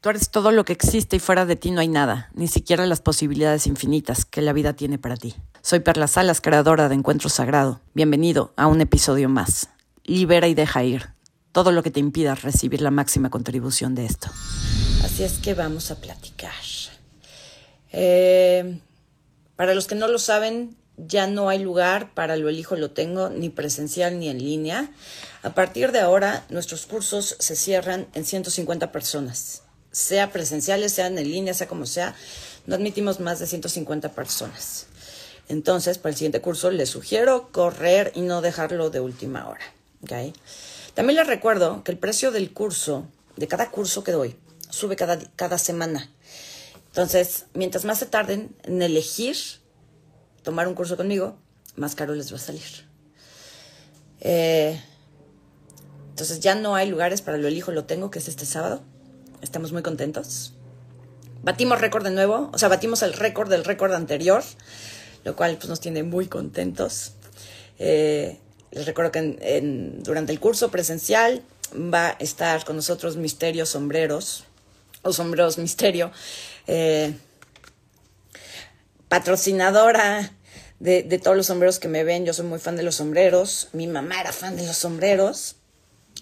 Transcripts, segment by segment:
Tú eres todo lo que existe y fuera de ti no hay nada, ni siquiera las posibilidades infinitas que la vida tiene para ti. Soy Perla Salas, creadora de Encuentro Sagrado. Bienvenido a un episodio más. Libera y deja ir todo lo que te impida recibir la máxima contribución de esto. Así es que vamos a platicar. Eh, para los que no lo saben, ya no hay lugar para lo elijo lo tengo, ni presencial ni en línea. A partir de ahora, nuestros cursos se cierran en 150 personas sea presenciales, sean en línea, sea como sea, no admitimos más de 150 personas. Entonces, para el siguiente curso les sugiero correr y no dejarlo de última hora. También les recuerdo que el precio del curso, de cada curso que doy, sube cada, cada semana. Entonces, mientras más se tarden en elegir tomar un curso conmigo, más caro les va a salir. Eh, entonces ya no hay lugares para lo elijo, lo tengo, que es este sábado. Estamos muy contentos. Batimos récord de nuevo, o sea, batimos el récord del récord anterior, lo cual pues, nos tiene muy contentos. Eh, les recuerdo que durante el curso presencial va a estar con nosotros Misterio Sombreros, o Sombreros Misterio, eh, patrocinadora de, todos los sombreros que me ven. Yo soy muy fan de los sombreros. Mi mamá era fan de los sombreros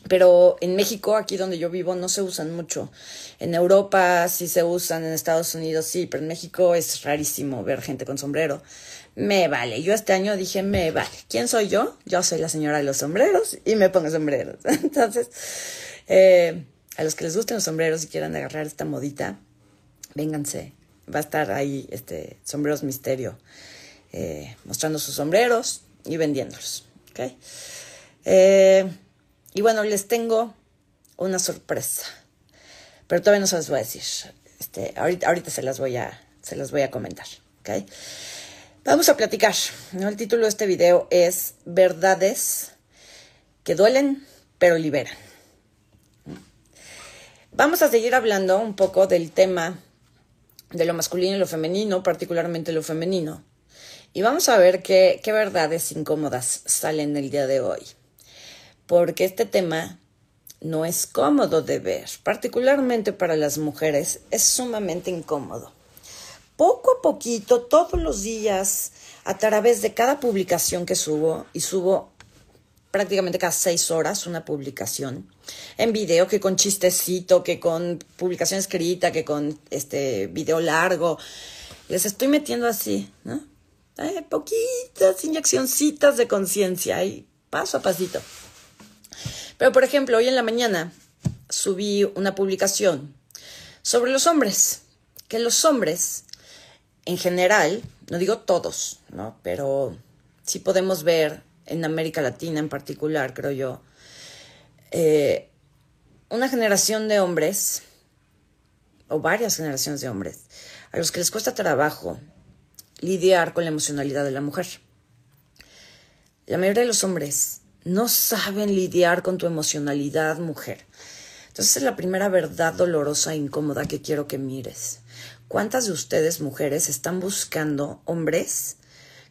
pero en México, aquí donde yo vivo, no se usan mucho. En Europa sí se usan, en Estados Unidos sí, pero en México es rarísimo ver gente con sombrero. Me vale. Yo este año dije, me vale. ¿Quién soy yo? Yo soy la señora de los sombreros y me pongo sombreros. Entonces, eh, a los que les gusten los sombreros y quieran agarrar esta modita, vénganse. Va a estar ahí este sombreros misterio, eh, mostrando sus sombreros y vendiéndolos. ¿okay? Eh, y bueno, les tengo una sorpresa. Pero todavía no se las voy a decir. Este, ahorita, ahorita se las voy a, se las voy a comentar. Vamos a platicar. El título de este video es Verdades que duelen pero liberan. Vamos a seguir hablando un poco del tema de lo masculino y lo femenino, particularmente lo femenino. Y vamos a ver qué, qué verdades incómodas salen el día de hoy porque este tema no es cómodo de ver, particularmente para las mujeres, es sumamente incómodo. Poco a poquito, todos los días, a través de cada publicación que subo, y subo prácticamente cada seis horas una publicación, en video, que con chistecito, que con publicación escrita, que con este video largo, les estoy metiendo así, ¿no? poquitas inyeccioncitas de conciencia, ahí paso a pasito. Pero, por ejemplo, hoy en la mañana subí una publicación sobre los hombres, que los hombres, en general, no digo todos, ¿no? Pero sí podemos ver en América Latina en particular, creo yo, eh, una generación de hombres, o varias generaciones de hombres, a los que les cuesta trabajo lidiar con la emocionalidad de la mujer. La mayoría de los hombres no saben lidiar con tu emocionalidad, mujer. Entonces es la primera verdad dolorosa e incómoda que quiero que mires. ¿Cuántas de ustedes, mujeres, están buscando hombres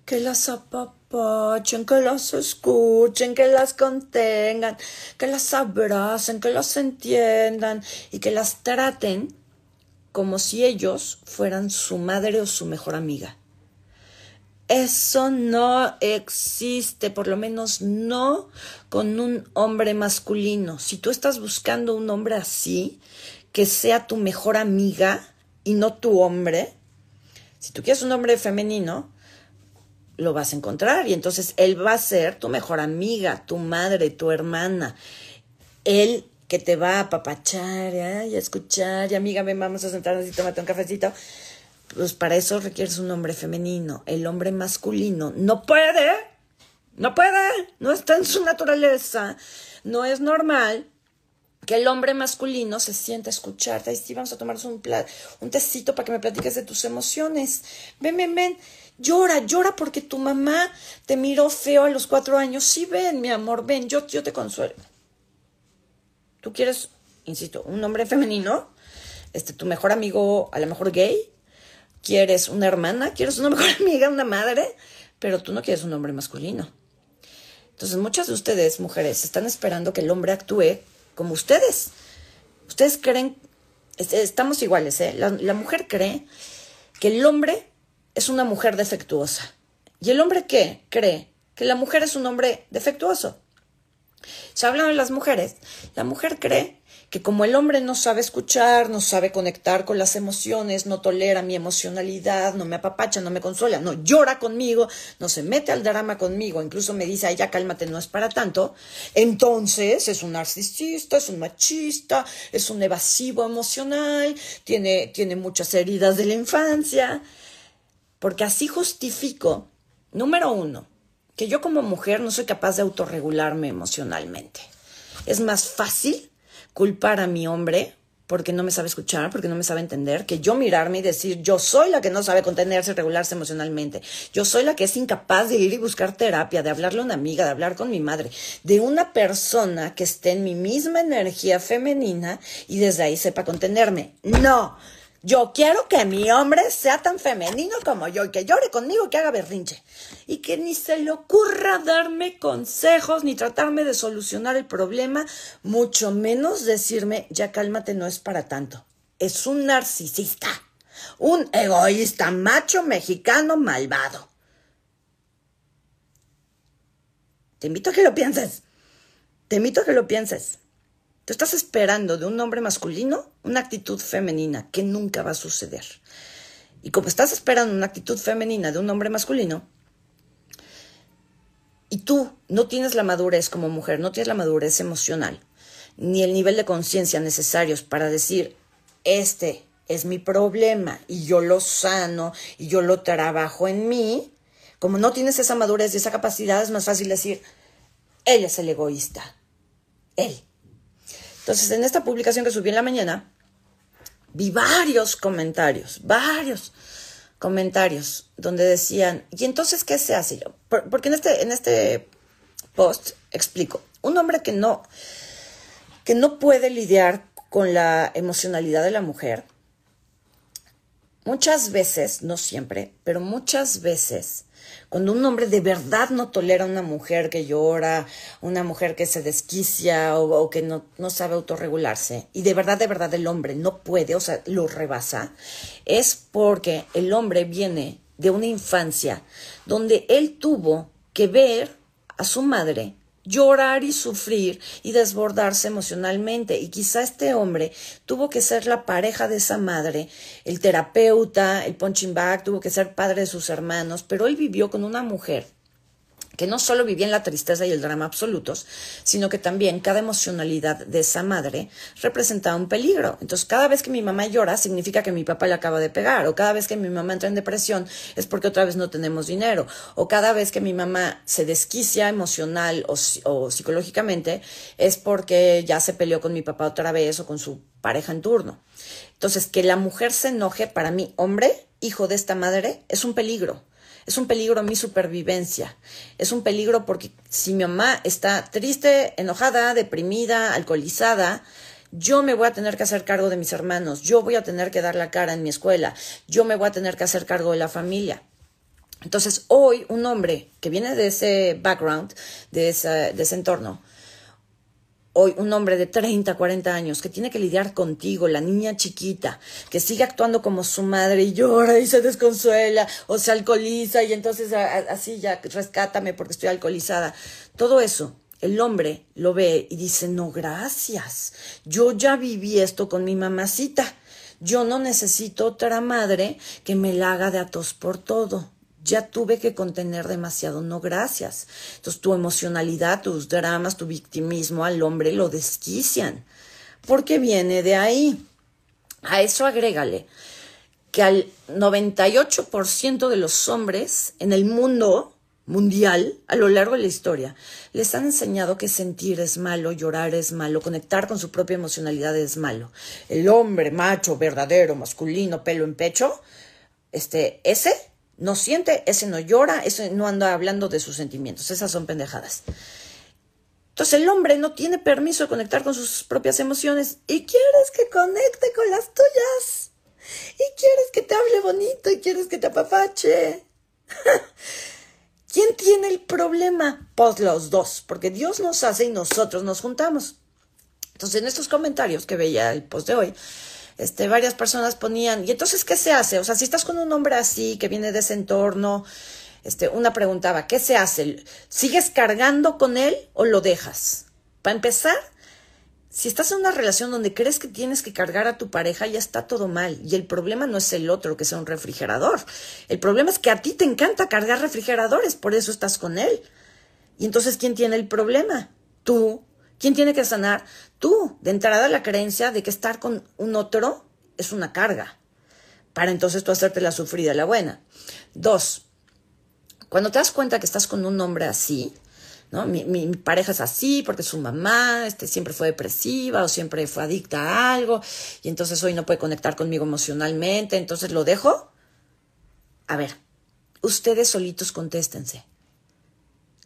que las apapachen, que las escuchen, que las contengan, que las abracen, que las entiendan y que las traten como si ellos fueran su madre o su mejor amiga? Eso no existe, por lo menos no con un hombre masculino. Si tú estás buscando un hombre así, que sea tu mejor amiga y no tu hombre, si tú quieres un hombre femenino, lo vas a encontrar y entonces él va a ser tu mejor amiga, tu madre, tu hermana. Él que te va a apapachar y a escuchar y amiga, ven, vamos a sentarnos y tómate un cafecito pues para eso requieres un hombre femenino. El hombre masculino no puede, no puede, no está en su naturaleza. No es normal que el hombre masculino se sienta a escucharte. Ahí sí, vamos a tomarnos un, un tecito para que me platiques de tus emociones. Ven, ven, ven. Llora, llora porque tu mamá te miró feo a los cuatro años. Sí, ven, mi amor, ven, yo, yo te consuelo. ¿Tú quieres, insisto, un hombre femenino? Este, tu mejor amigo, a lo mejor gay, quieres una hermana, quieres una mejor amiga, una madre, pero tú no quieres un hombre masculino. Entonces muchas de ustedes, mujeres, están esperando que el hombre actúe como ustedes. Ustedes creen estamos iguales, ¿eh? La, mujer cree que el hombre es una mujer defectuosa. ¿Y el hombre qué? Cree que la mujer es un hombre defectuoso. Se hablan de las mujeres. La mujer cree que como el hombre no sabe escuchar, no sabe conectar con las emociones, no tolera mi emocionalidad, no me apapacha, no me consuela, no llora conmigo, no se mete al drama conmigo, incluso me dice, ay, ya cálmate, no es para tanto, entonces es un narcisista, es un machista, es un evasivo emocional, tiene, tiene muchas heridas de la infancia, porque así justifico, número uno, que yo como mujer no soy capaz de autorregularme emocionalmente. Es más fácil culpar a mi hombre porque no me sabe escuchar, porque no me sabe entender, que yo mirarme y decir, yo soy la que no sabe contenerse regularse emocionalmente, yo soy la que es incapaz de ir y buscar terapia, de hablarle a una amiga, de hablar con mi madre, de una persona que esté en mi misma energía femenina y desde ahí sepa contenerme. No, yo quiero que mi hombre sea tan femenino como yo y que llore conmigo, que haga berrinche. Y que ni se le ocurra darme consejos ni tratarme de solucionar el problema, mucho menos decirme, ya cálmate, no es para tanto. Es un narcisista, un egoísta macho mexicano malvado. Te invito a que lo pienses. Te invito a que lo pienses. Tú estás esperando de un hombre masculino una actitud femenina que nunca va a suceder. Y como estás esperando una actitud femenina de un hombre masculino, y tú no tienes la madurez como mujer, no tienes la madurez emocional, ni el nivel de conciencia necesarios para decir, este es mi problema y yo lo sano y yo lo trabajo en mí, como no tienes esa madurez y esa capacidad, es más fácil decir, él es el egoísta, él. Entonces, en esta publicación que subí en la mañana, vi varios comentarios, varios comentarios donde decían, ¿y entonces qué se hace? Yo, porque en este, en este post explico, un hombre que no, que no puede lidiar con la emocionalidad de la mujer, muchas veces, no siempre, pero muchas veces cuando un hombre de verdad no tolera una mujer que llora, una mujer que se desquicia o, que no, no, sabe autorregularse, y de verdad, de verdad el hombre no puede, o sea, lo rebasa, es porque el hombre viene de una infancia donde él tuvo que ver a su madre llorar y sufrir y desbordarse emocionalmente. Y quizá este hombre tuvo que ser la pareja de esa madre, el terapeuta, el punching bag, tuvo que ser padre de sus hermanos, pero él vivió con una mujer que no solo vivía en la tristeza y el drama absolutos, sino que también cada emocionalidad de esa madre representaba un peligro. Entonces, cada vez que mi mamá llora, significa que mi papá le acaba de pegar, o cada vez que mi mamá entra en depresión, es porque otra vez no tenemos dinero, o cada vez que mi mamá se desquicia emocional o, o psicológicamente, es porque ya se peleó con mi papá otra vez o con su pareja en turno. Entonces, que la mujer se enoje para mí, hombre, hijo de esta madre, es un peligro es un peligro mi supervivencia. Es un peligro porque si mi mamá está triste, enojada, deprimida, alcoholizada, yo me voy a tener que hacer cargo de mis hermanos, yo voy a tener que dar la cara en mi escuela, yo me voy a tener que hacer cargo de la familia. Entonces, hoy un hombre que viene de ese background, de, de ese entorno, hoy un hombre de 30, 40 años que tiene que lidiar contigo, la niña chiquita, que sigue actuando como su madre y llora y se desconsuela o se alcoholiza y entonces así ya rescátame porque estoy alcoholizada. Todo eso, el hombre lo ve y dice, no, gracias, yo ya viví esto con mi mamacita. Yo no necesito otra madre que me la haga de atos por todo ya tuve que contener demasiado, no gracias. Entonces tu emocionalidad, tus dramas, tu victimismo al hombre lo desquician, porque viene de ahí. A eso agrégale que al 98% de los hombres en el mundo mundial, a lo largo de la historia, les han enseñado que sentir es malo, llorar es malo, conectar con su propia emocionalidad es malo. El hombre macho, verdadero, masculino, pelo en pecho, este, ese no siente, ese no llora, ese no anda hablando de sus sentimientos. Esas son pendejadas. Entonces el hombre no tiene permiso de conectar con sus propias emociones y quieres que conecte con las tuyas. Y quieres que te hable bonito y quieres que te apapache. ¿Quién tiene el problema? Pues los dos, porque Dios nos hace y nosotros nos juntamos. Entonces en estos comentarios que veía el post de hoy, este, varias personas ponían, ¿y entonces qué se hace? O sea, si estás con un hombre así, que viene de ese entorno, este, una preguntaba, ¿qué se hace? ¿Sigues cargando con él o lo dejas? Para empezar, si estás en una relación donde crees que tienes que cargar a tu pareja, ya está todo mal. Y el problema no es el otro, que sea un refrigerador. El problema es que a ti te encanta cargar refrigeradores, por eso estás con él. Y entonces, ¿quién tiene el problema? Tú. ¿Quién tiene que sanar? Tú. De entrada, la creencia de que estar con un otro es una carga. Para entonces tú hacerte la sufrida, la buena. Dos, cuando te das cuenta que estás con un hombre así, ¿no? Mi, mi, pareja es así porque su mamá este, siempre fue depresiva o siempre fue adicta a algo y entonces hoy no puede conectar conmigo emocionalmente, entonces lo dejo. A ver, ustedes solitos contéstense.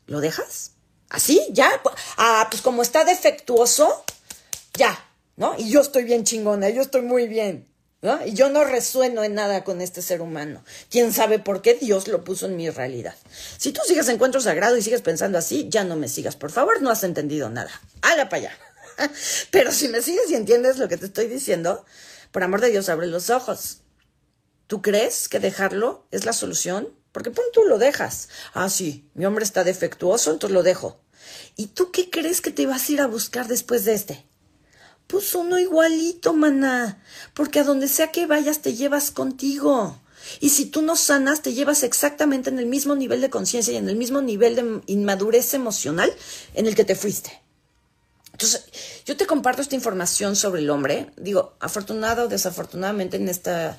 ¿Lo dejas? ¿Así? ¿Ya? Ah, pues como está defectuoso, ya, ¿no? Y yo estoy bien chingona, yo estoy muy bien. ¿no? Y yo no resueno en nada con este ser humano. ¿Quién sabe por qué Dios lo puso en mi realidad? Si tú sigues encuentro sagrado y sigues pensando así, ya no me sigas, por favor, no has entendido nada. Hala para allá. Pero si me sigues y entiendes lo que te estoy diciendo, por amor de Dios, abre los ojos. ¿Tú crees que dejarlo es la solución? Porque pon tú lo dejas. Ah, sí, mi hombre está defectuoso, entonces lo dejo. ¿Y tú qué crees que te vas a ir a buscar después de este? Pues uno igualito, maná, porque a donde sea que vayas te llevas contigo. Y si tú no sanas, te llevas exactamente en el mismo nivel de conciencia y en el mismo nivel de inmadurez emocional en el que te fuiste. Entonces, yo te comparto esta información sobre el hombre. Digo, afortunado o desafortunadamente en esta,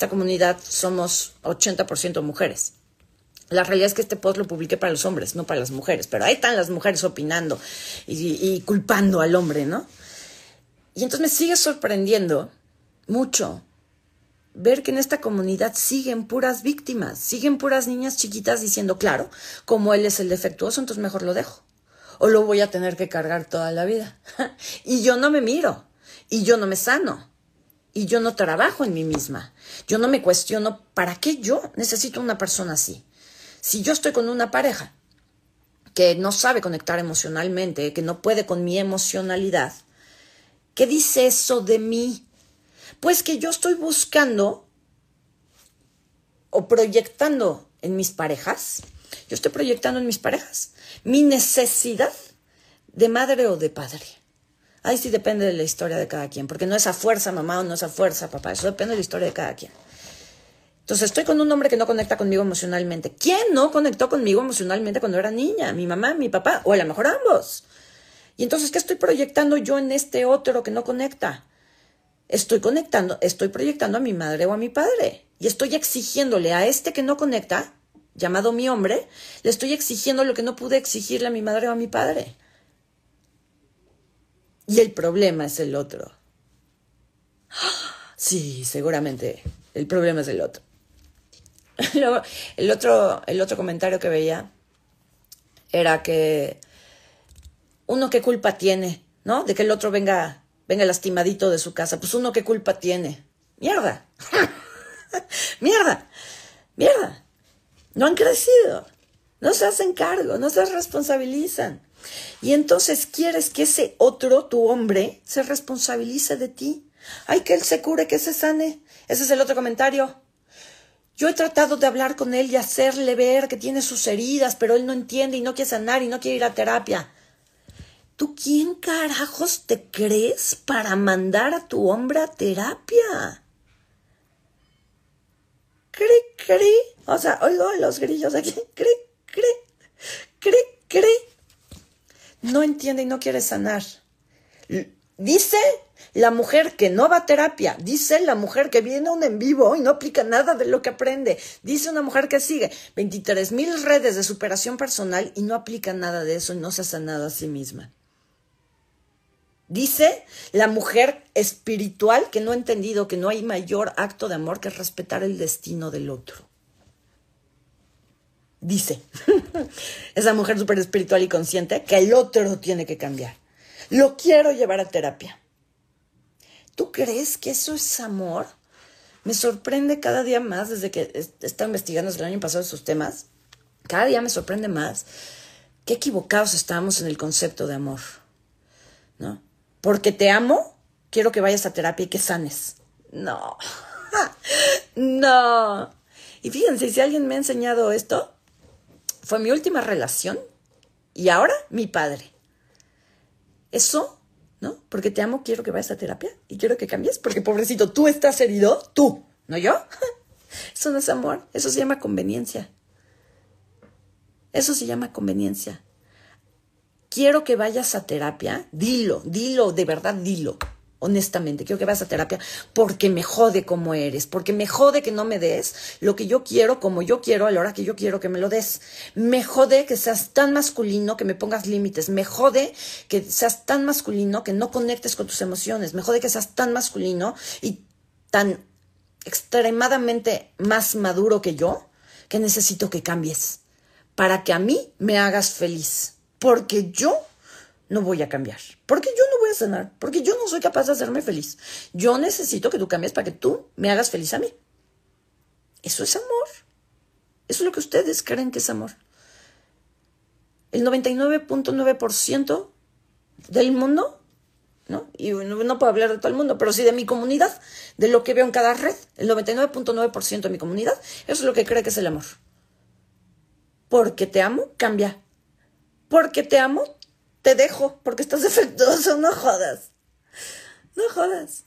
esta comunidad somos 80% mujeres. La realidad es que este post lo publiqué para los hombres, no para las mujeres, pero ahí están las mujeres opinando y, y culpando al hombre, ¿no? Y entonces me sigue sorprendiendo mucho ver que en esta comunidad siguen puras víctimas, siguen puras niñas chiquitas diciendo, claro, como él es el defectuoso, entonces mejor lo dejo. O lo voy a tener que cargar toda la vida. y yo no me miro, y yo no me sano, y yo no trabajo en mí misma. Yo no me cuestiono, ¿para qué yo necesito una persona así? Si yo estoy con una pareja que no sabe conectar emocionalmente, que no puede con mi emocionalidad, ¿Qué dice eso de mí? Pues que yo estoy buscando o proyectando en mis parejas, yo estoy proyectando en mis parejas mi necesidad de madre o de padre. Ahí sí depende de la historia de cada quien, porque no es a fuerza mamá o no es a fuerza papá, eso depende de la historia de cada quien. Entonces estoy con un hombre que no conecta conmigo emocionalmente. ¿Quién no conectó conmigo emocionalmente cuando era niña? Mi mamá, mi papá, o a lo mejor ambos. Y entonces, ¿qué estoy proyectando yo en este otro que no conecta? Estoy conectando, estoy proyectando a mi madre o a mi padre. Y estoy exigiéndole a este que no conecta, llamado mi hombre, le estoy exigiendo lo que no pude exigirle a mi madre o a mi padre. Y el problema es el otro. Sí, seguramente el problema es el otro. el otro, el otro comentario que veía era que uno qué culpa tiene, ¿no? De que el otro venga, venga lastimadito de su casa. Pues uno qué culpa tiene. Mierda. mierda. Mierda. No han crecido. No se hacen cargo, no se responsabilizan. Y entonces quieres que ese otro, tu hombre, se responsabilice de ti. Ay, que él se cure, que se sane. Ese es el otro comentario. Yo he tratado de hablar con él y hacerle ver que tiene sus heridas, pero él no entiende y no quiere sanar y no quiere ir a terapia. ¿Tú quién carajos te crees para mandar a tu hombre a terapia? Cri, cri. O sea, oigo los grillos aquí. Cri, cri, cri, cri. No entiende y no quiere sanar. Dice la mujer que no va a terapia, dice la mujer que viene a un en vivo y no aplica nada de lo que aprende, dice una mujer que sigue 23 mil redes de superación personal y no aplica nada de eso y no se ha sanado a sí misma. Dice la mujer espiritual que no ha entendido que no hay mayor acto de amor que respetar el destino del otro. Dice esa mujer súper espiritual y consciente que el otro tiene que cambiar. Lo quiero llevar a terapia. ¿Tú crees que eso es amor? Me sorprende cada día más desde que he estado investigando el año pasado esos temas. Cada día me sorprende más qué equivocados estamos en el concepto de amor. ¿No? porque te amo, quiero que vayas a terapia y que sanes. No. no. Y fíjense, si alguien me ha enseñado esto, fue mi última relación y ahora mi padre. Eso, ¿no? Porque te amo, quiero que vayas a terapia y quiero que cambies, porque pobrecito, tú estás herido, tú, no yo. Eso no es amor, eso se llama conveniencia. Eso se llama conveniencia. Quiero que vayas a terapia, dilo, dilo, de verdad dilo honestamente, quiero que vayas a terapia porque me jode como eres, porque me jode que no me des lo que yo quiero como yo quiero a la hora que yo quiero que me lo des. Me jode que seas tan masculino que me pongas límites, me jode que seas tan masculino que no conectes con tus emociones, me jode que seas tan masculino y tan extremadamente más maduro que yo que necesito que cambies para que a mí me hagas feliz, porque yo no voy a cambiar. Porque yo no voy a sanar. Porque yo no soy capaz de hacerme feliz. Yo necesito que tú cambies para que tú me hagas feliz a mí. Eso es amor. Eso es lo que ustedes creen que es amor. El 99.9% del mundo, ¿no? Y no puedo hablar de todo el mundo, pero sí de mi comunidad, de lo que veo en cada red, el 99.9% de mi comunidad, eso es lo que cree que es el amor. Porque te amo, cambia. Porque te amo, te dejo porque estás defectuoso, no jodas. No jodas.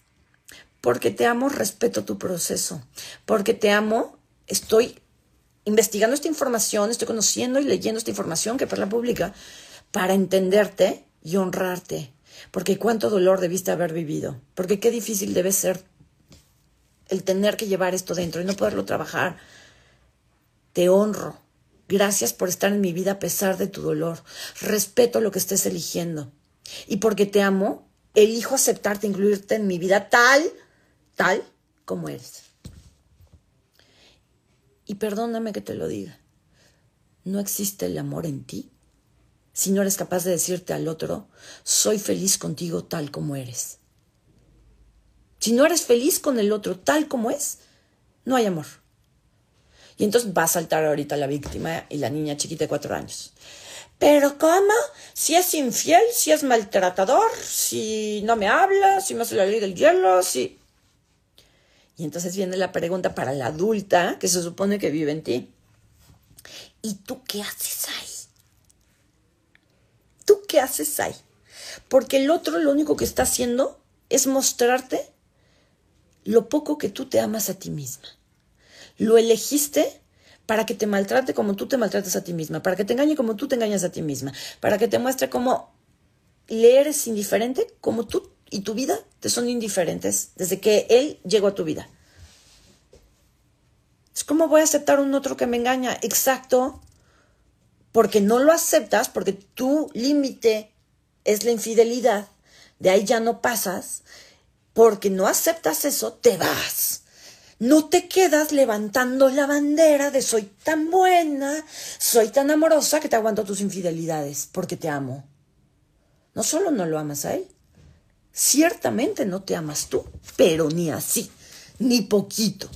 Porque te amo, respeto tu proceso. Porque te amo, estoy investigando esta información, estoy conociendo y leyendo esta información que la pública para entenderte y honrarte. Porque cuánto dolor debiste haber vivido. Porque qué difícil debe ser el tener que llevar esto dentro y no poderlo trabajar. Te honro. Gracias por estar en mi vida a pesar de tu dolor. Respeto lo que estés eligiendo. Y porque te amo, elijo aceptarte, incluirte en mi vida tal, tal como eres. Y perdóname que te lo diga. No existe el amor en ti si no eres capaz de decirte al otro, soy feliz contigo tal como eres. Si no eres feliz con el otro tal como es, no hay amor. Y entonces va a saltar ahorita la víctima y la niña chiquita de cuatro años. Pero ¿cómo? Si es infiel, si es maltratador, si no me habla, si me hace la ley del hielo, si... Y entonces viene la pregunta para la adulta que se supone que vive en ti. ¿Y tú qué haces ahí? ¿Tú qué haces ahí? Porque el otro lo único que está haciendo es mostrarte lo poco que tú te amas a ti misma. Lo elegiste para que te maltrate como tú te maltratas a ti misma, para que te engañe como tú te engañas a ti misma, para que te muestre cómo le eres indiferente, como tú y tu vida te son indiferentes desde que él llegó a tu vida. Es como voy a aceptar un otro que me engaña, exacto, porque no lo aceptas, porque tu límite es la infidelidad, de ahí ya no pasas, porque no aceptas eso, te vas. No te quedas levantando la bandera de soy tan buena, soy tan amorosa que te aguanto tus infidelidades porque te amo. No solo no lo amas a él, ciertamente no te amas tú, pero ni así, ni poquito.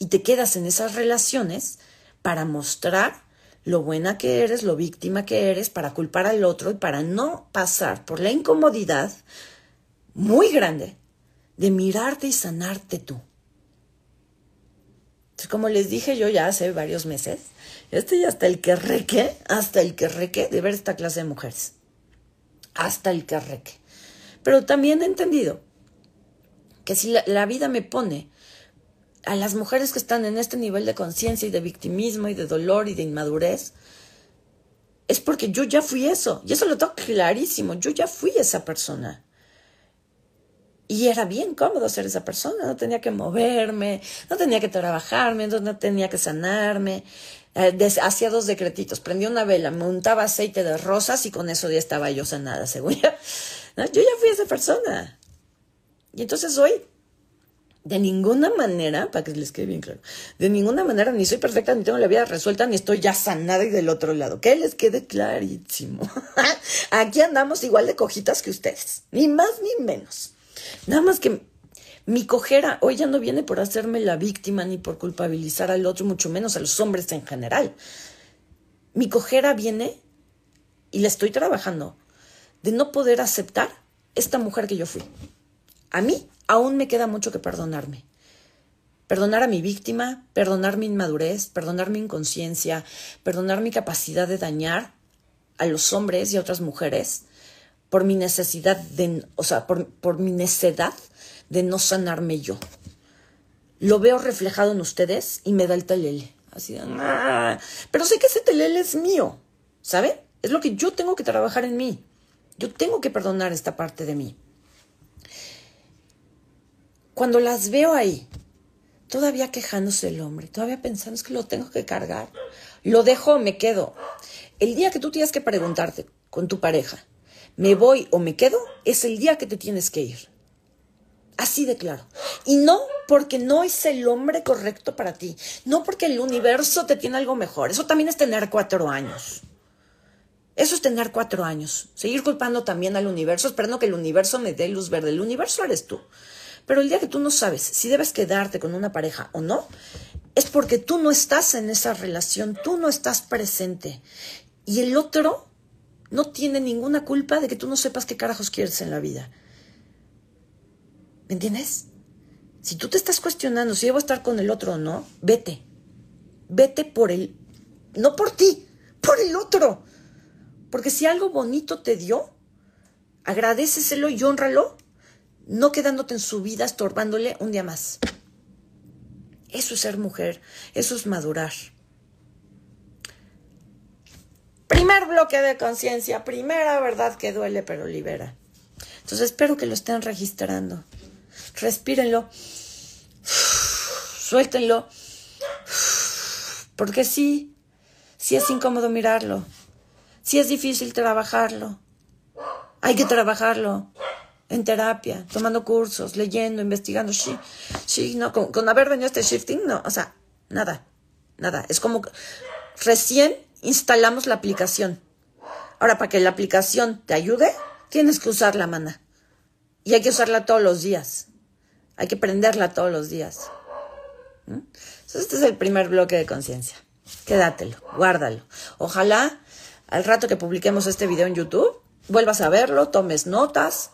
Y te quedas en esas relaciones para mostrar lo buena que eres, lo víctima que eres, para culpar al otro y para no pasar por la incomodidad muy grande de mirarte y sanarte tú. como les dije yo ya hace varios meses, estoy hasta el que reque, hasta el que reque de ver esta clase de mujeres. Hasta el que reque. Pero también he entendido que si la, la vida me pone a las mujeres que están en este nivel de conciencia y de victimismo y de dolor y de inmadurez, es porque yo ya fui eso. Y eso lo tengo clarísimo. Yo ya fui esa persona. Y era bien cómodo ser esa persona, no tenía que moverme, no tenía que trabajarme, no tenía que sanarme. Eh, hacía dos decretitos, prendía una vela, montaba aceite de rosas y con eso ya estaba yo sanada, según yo. Yo ya fui esa persona. Y entonces hoy, de ninguna manera, para que les quede bien claro, de ninguna manera ni soy perfecta, ni tengo la vida resuelta, ni estoy ya sanada y del otro lado. Que les quede clarísimo. Aquí andamos igual de cojitas que ustedes, ni más ni menos. Nada más que mi cojera hoy ya no viene por hacerme la víctima ni por culpabilizar al otro, mucho menos a los hombres en general. Mi cojera viene, y la estoy trabajando, de no poder aceptar esta mujer que yo fui. a mí aún me queda mucho que perdonarme. Perdonar a mi víctima, perdonar mi inmadurez, perdonar mi inconsciencia, perdonar mi capacidad de dañar a los hombres y a otras mujeres por mi necesidad de, o sea, por, por mi necedad de no sanarme yo. Lo veo reflejado en ustedes y me da el telele. Así de, pero sé que ese telele es mío, ¿sabe? Es lo que yo tengo que trabajar en mí. Yo tengo que perdonar esta parte de mí. Cuando las veo ahí, todavía quejándose el hombre, todavía pensando es que lo tengo que cargar, lo dejo me quedo. El día que tú tienes que preguntarte con tu pareja, ¿me voy o me quedo? Es el día que te tienes que ir. Así de claro. Y no porque no es el hombre correcto para ti, no porque el universo te tiene algo mejor. Eso también es tener cuatro años. Eso es tener cuatro años. Seguir culpando también al universo, esperando que el universo me dé luz verde. El universo eres tú. Pero el día que tú no sabes si debes quedarte con una pareja o no, es porque tú no estás en esa relación, tú no estás presente. Y el otro no tiene ninguna culpa de que tú no sepas qué carajos quieres en la vida. ¿Me entiendes? Si tú te estás cuestionando si debo estar con el otro o no, vete. Vete por el... No por ti, por el otro. Porque si algo bonito te dio, agradeceselo y honralo, no quedándote en su vida estorbándole un día más. Eso es ser mujer, eso es madurar. Primer bloque de conciencia, primera verdad que duele pero libera. Entonces espero que lo estén registrando. Respírenlo, suéltenlo, porque sí, sí es incómodo mirarlo. Si es difícil trabajarlo. Hay que trabajarlo en terapia, tomando cursos, leyendo, investigando. Sí, sí, no, con, haber venido este shifting, no, o sea, nada, nada. Es como recién instalamos la aplicación. Ahora, para que la aplicación te ayude, tienes que usar la mana. Y hay que usarla todos los días. Hay que prenderla todos los días. Entonces, este es el primer bloque de conciencia. Quédatelo, guárdalo. Ojalá al rato que publiquemos este video en YouTube, vuelvas a verlo, tomes notas.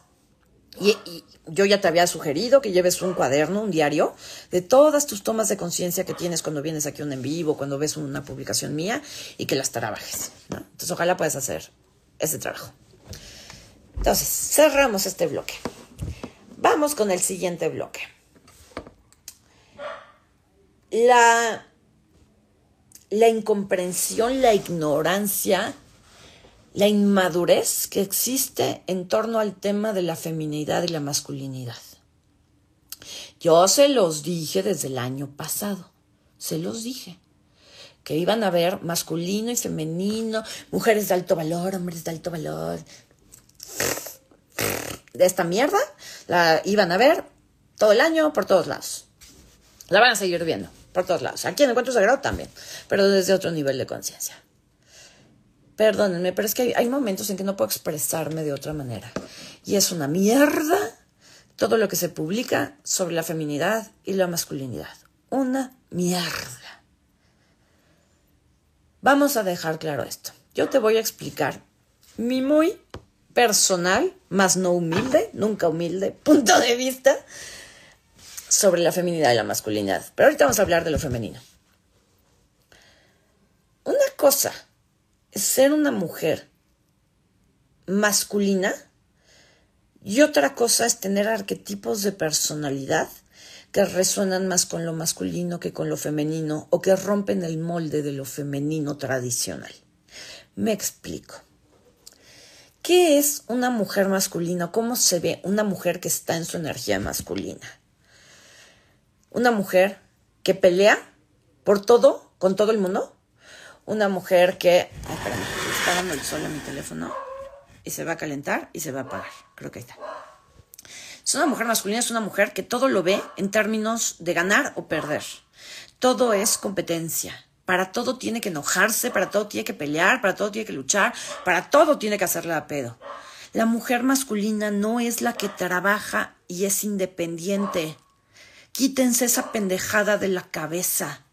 Y, yo ya te había sugerido que lleves un cuaderno, un diario, de todas tus tomas de conciencia que tienes cuando vienes aquí a un en vivo, cuando ves una publicación mía y que las trabajes. Entonces, ojalá puedas hacer ese trabajo. Entonces, cerramos este bloque. Vamos con el siguiente bloque. La, la incomprensión, la ignorancia la inmadurez que existe en torno al tema de la feminidad y la masculinidad. Yo se los dije desde el año pasado, se los dije, que iban a ver masculino y femenino, mujeres de alto valor, hombres de alto valor. De esta mierda la iban a ver todo el año por todos lados. La van a seguir viendo por todos lados. Aquí en Encuentro Sagrado también, pero desde otro nivel de conciencia. Perdónenme, pero es que hay, momentos en que no puedo expresarme de otra manera. Y es una mierda todo lo que se publica sobre la feminidad y la masculinidad. Una mierda. Vamos a dejar claro esto. Yo te voy a explicar mi muy personal, más no humilde, nunca humilde, punto de vista sobre la feminidad y la masculinidad. Pero ahorita vamos a hablar de lo femenino. Una cosa ser una mujer masculina y otra cosa es tener arquetipos de personalidad que resuenan más con lo masculino que con lo femenino o que rompen el molde de lo femenino tradicional. Me explico. ¿Qué es una mujer masculina? ¿Cómo se ve una mujer que está en su energía masculina? Una mujer que pelea por todo, con todo el mundo, una mujer que... Ay, espérame, está dando el sol a mi teléfono y se va a calentar y se va a apagar. Creo que ahí está. Es una mujer masculina, es una mujer que todo lo ve en términos de ganar o perder. Todo es competencia. Para todo tiene que enojarse, para todo tiene que pelear, para todo tiene que luchar, para todo tiene que hacerle a pedo. La mujer masculina no es la que trabaja y es independiente. Quítense esa pendejada de la cabeza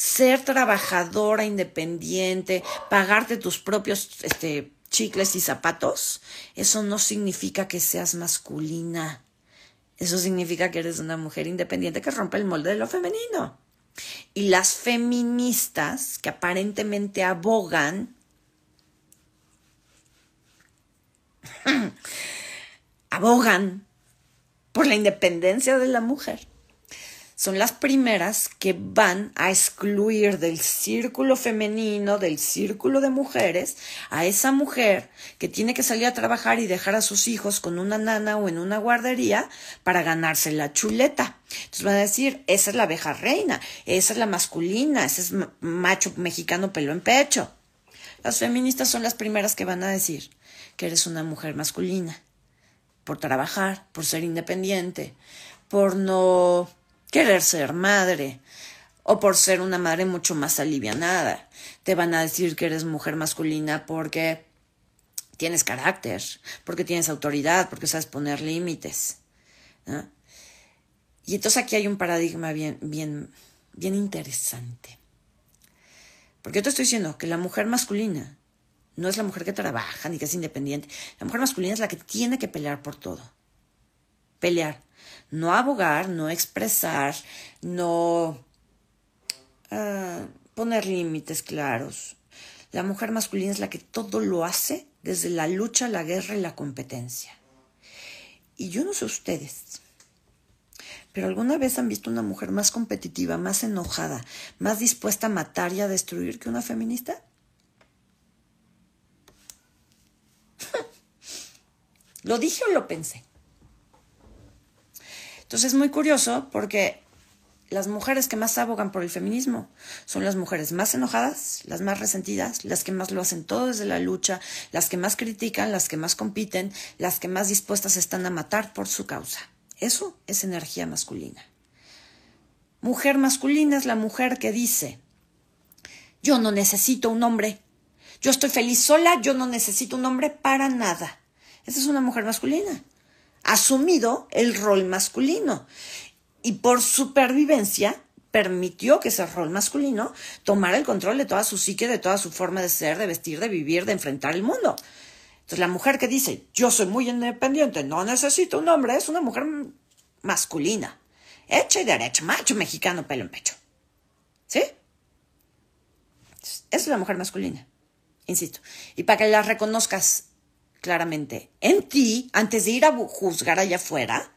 ser trabajadora independiente, pagarte tus propios este, chicles y zapatos, eso no significa que seas masculina. Eso significa que eres una mujer independiente que rompe el molde de lo femenino. Y las feministas que aparentemente abogan abogan por la independencia de la mujer son las primeras que van a excluir del círculo femenino, del círculo de mujeres, a esa mujer que tiene que salir a trabajar y dejar a sus hijos con una nana o en una guardería para ganarse la chuleta. Entonces van a decir, esa es la abeja reina, esa es la masculina, ese es macho mexicano pelo en pecho. Las feministas son las primeras que van a decir que eres una mujer masculina, por trabajar, por ser independiente, por no querer ser madre o por ser una madre mucho más alivianada. Te van a decir que eres mujer masculina porque tienes carácter, porque tienes autoridad, porque sabes poner límites. Y entonces aquí hay un paradigma bien, bien, bien interesante. Porque yo te estoy diciendo que la mujer masculina no es la mujer que trabaja ni que es independiente. La mujer masculina es la que tiene que pelear por todo. Pelear no abogar, no expresar, no ah, poner límites claros. La mujer masculina es la que todo lo hace desde la lucha, la guerra y la competencia. Y yo no sé ustedes, pero ¿alguna vez han visto una mujer más competitiva, más enojada, más dispuesta a matar y a destruir que una feminista? ¿Lo dije o lo pensé? Entonces es muy curioso porque las mujeres que más abogan por el feminismo son las mujeres más enojadas, las más resentidas, las que más lo hacen todo desde la lucha, las que más critican, las que más compiten, las que más dispuestas están a matar por su causa. Eso es energía masculina. Mujer masculina es la mujer que dice, yo no necesito un hombre, yo estoy feliz sola, yo no necesito un hombre para nada. Esa es una mujer masculina asumido el rol masculino y por supervivencia permitió que ese rol masculino tomara el control de toda su psique, de toda su forma de ser, de vestir, de vivir, de enfrentar el mundo. Entonces la mujer que dice, yo soy muy independiente, no necesito un hombre, es una mujer masculina, hecha y derecha, macho mexicano, pelo en pecho. ¿Sí? Es la mujer masculina, insisto. Y para que la reconozcas claramente en ti antes de ir a juzgar allá afuera.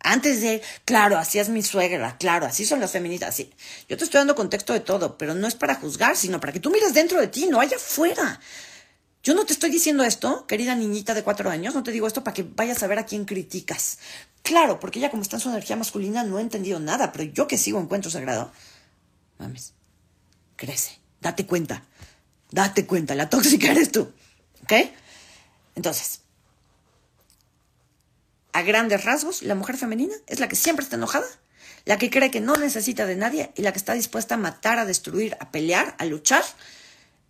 Antes de, claro, así es mi suegra, claro, así son las feministas, así. Yo te estoy dando contexto de todo, pero no es para juzgar, sino para que tú mires dentro de ti, no allá afuera. Yo no te estoy diciendo esto, querida niñita de cuatro años, no te digo esto para que vayas a ver a quién criticas. Claro, porque ella como está en su energía masculina no ha entendido nada, pero yo que sigo encuentro sagrado, mames, crece, date cuenta, date cuenta, la tóxica eres tú, ¿ok? Entonces, a grandes rasgos, la mujer femenina es la que siempre está enojada, la que cree que no necesita de nadie y la que está dispuesta a matar, a destruir, a pelear, a luchar,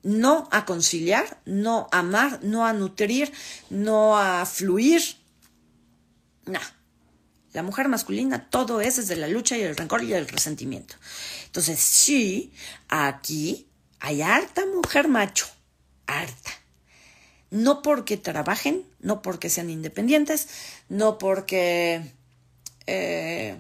no a conciliar, no a amar, no a nutrir, no a fluir. No. La mujer masculina todo es desde la lucha y el rencor y el resentimiento. Entonces, sí, aquí hay harta mujer macho, harta no porque trabajen, no porque sean independientes, no porque eh,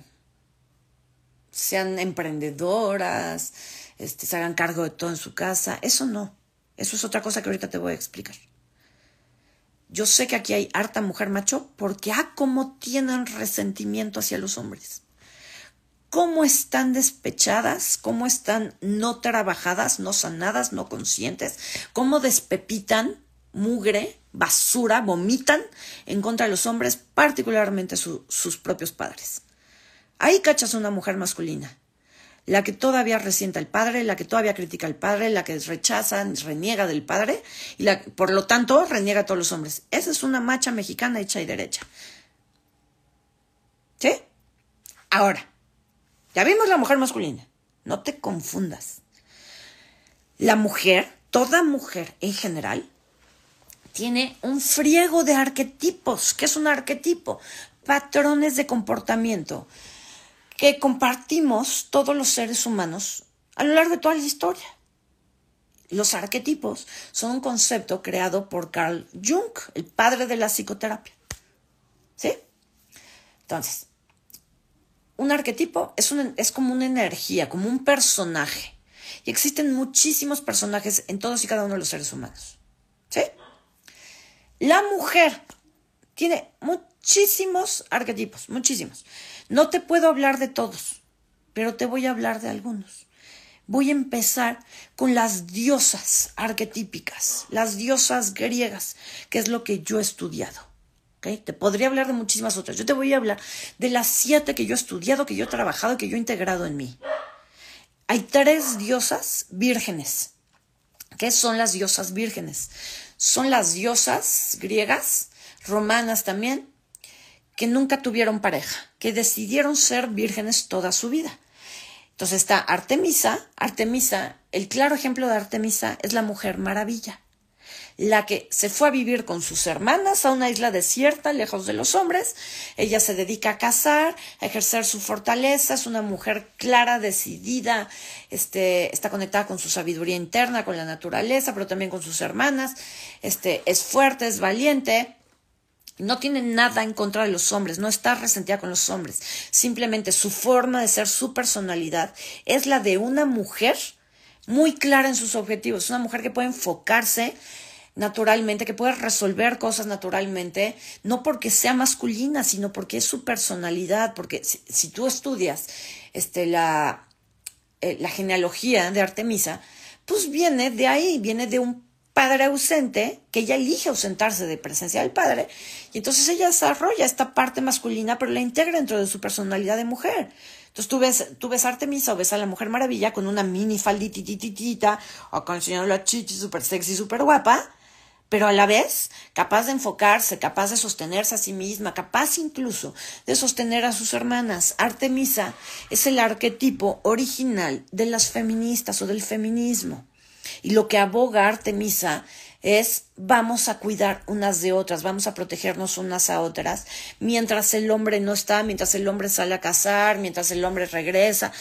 sean emprendedoras, este, se hagan cargo de todo en su casa, eso no, eso es otra cosa que ahorita te voy a explicar. Yo sé que aquí hay harta mujer macho porque, ah, cómo tienen resentimiento hacia los hombres. Cómo están despechadas, cómo están no trabajadas, no sanadas, no conscientes, cómo despepitan mugre, basura, vomitan en contra de los hombres, particularmente sus propios padres. Ahí cachas una mujer masculina, la que todavía resienta al padre, la que todavía critica al padre, la que rechaza, reniega del padre y la, por lo tanto reniega a todos los hombres. Esa es una macha mexicana hecha y derecha. ¿Sí? Ahora, ya vimos la mujer masculina. No te confundas. La mujer, toda mujer en general, tiene un friego de arquetipos. ¿Qué es un arquetipo? Patrones de comportamiento que compartimos todos los seres humanos a lo largo de toda la historia. Los arquetipos son un concepto creado por Carl Jung, el padre de la psicoterapia. ¿Sí? Entonces, un arquetipo es, es como una energía, como un personaje. Y existen muchísimos personajes en todos y cada uno de los seres humanos. ¿Sí? La mujer tiene muchísimos arquetipos, muchísimos. No te puedo hablar de todos, pero te voy a hablar de algunos. Voy a empezar con las diosas arquetípicas, las diosas griegas, que es lo que yo he estudiado. Te podría hablar de muchísimas otras. Yo te voy a hablar de las siete que yo he estudiado, que yo he trabajado, que yo he integrado en mí. Hay tres diosas vírgenes. ¿Qué son las diosas vírgenes? Son las diosas griegas, romanas también, que nunca tuvieron pareja, que decidieron ser vírgenes toda su vida. Entonces está Artemisa. Artemisa, el claro ejemplo de Artemisa es la mujer maravilla la que se fue a vivir con sus hermanas a una isla desierta, lejos de los hombres. Ella se dedica a cazar, a ejercer su fortaleza, es una mujer clara, decidida, este, está conectada con su sabiduría interna, con la naturaleza, pero también con sus hermanas, este, es fuerte, es valiente. No tiene nada en contra de los hombres, no está resentida con los hombres. Simplemente su forma de ser, su personalidad, es la de una mujer muy clara en sus objetivos, una mujer que puede enfocarse naturalmente, que puede resolver cosas naturalmente, no porque sea masculina, sino porque es su personalidad, porque si, tú estudias este, la, eh, la genealogía de Artemisa, pues viene de ahí, viene de un padre ausente, que ella elige ausentarse de presencia del padre, y entonces ella desarrolla esta parte masculina, pero la integra dentro de su personalidad de mujer. Entonces tú ves, tú ves a Artemisa o ves a la Mujer Maravilla con una mini falditititita, con enseñando la chichi súper sexy, súper guapa, pero a la vez capaz de enfocarse, capaz de sostenerse a sí misma, capaz incluso de sostener a sus hermanas. Artemisa es el arquetipo original de las feministas o del feminismo. Y lo que aboga Artemisa es vamos a cuidar unas de otras, vamos a protegernos unas a otras, mientras el hombre no está, mientras el hombre sale a cazar, mientras el hombre regresa,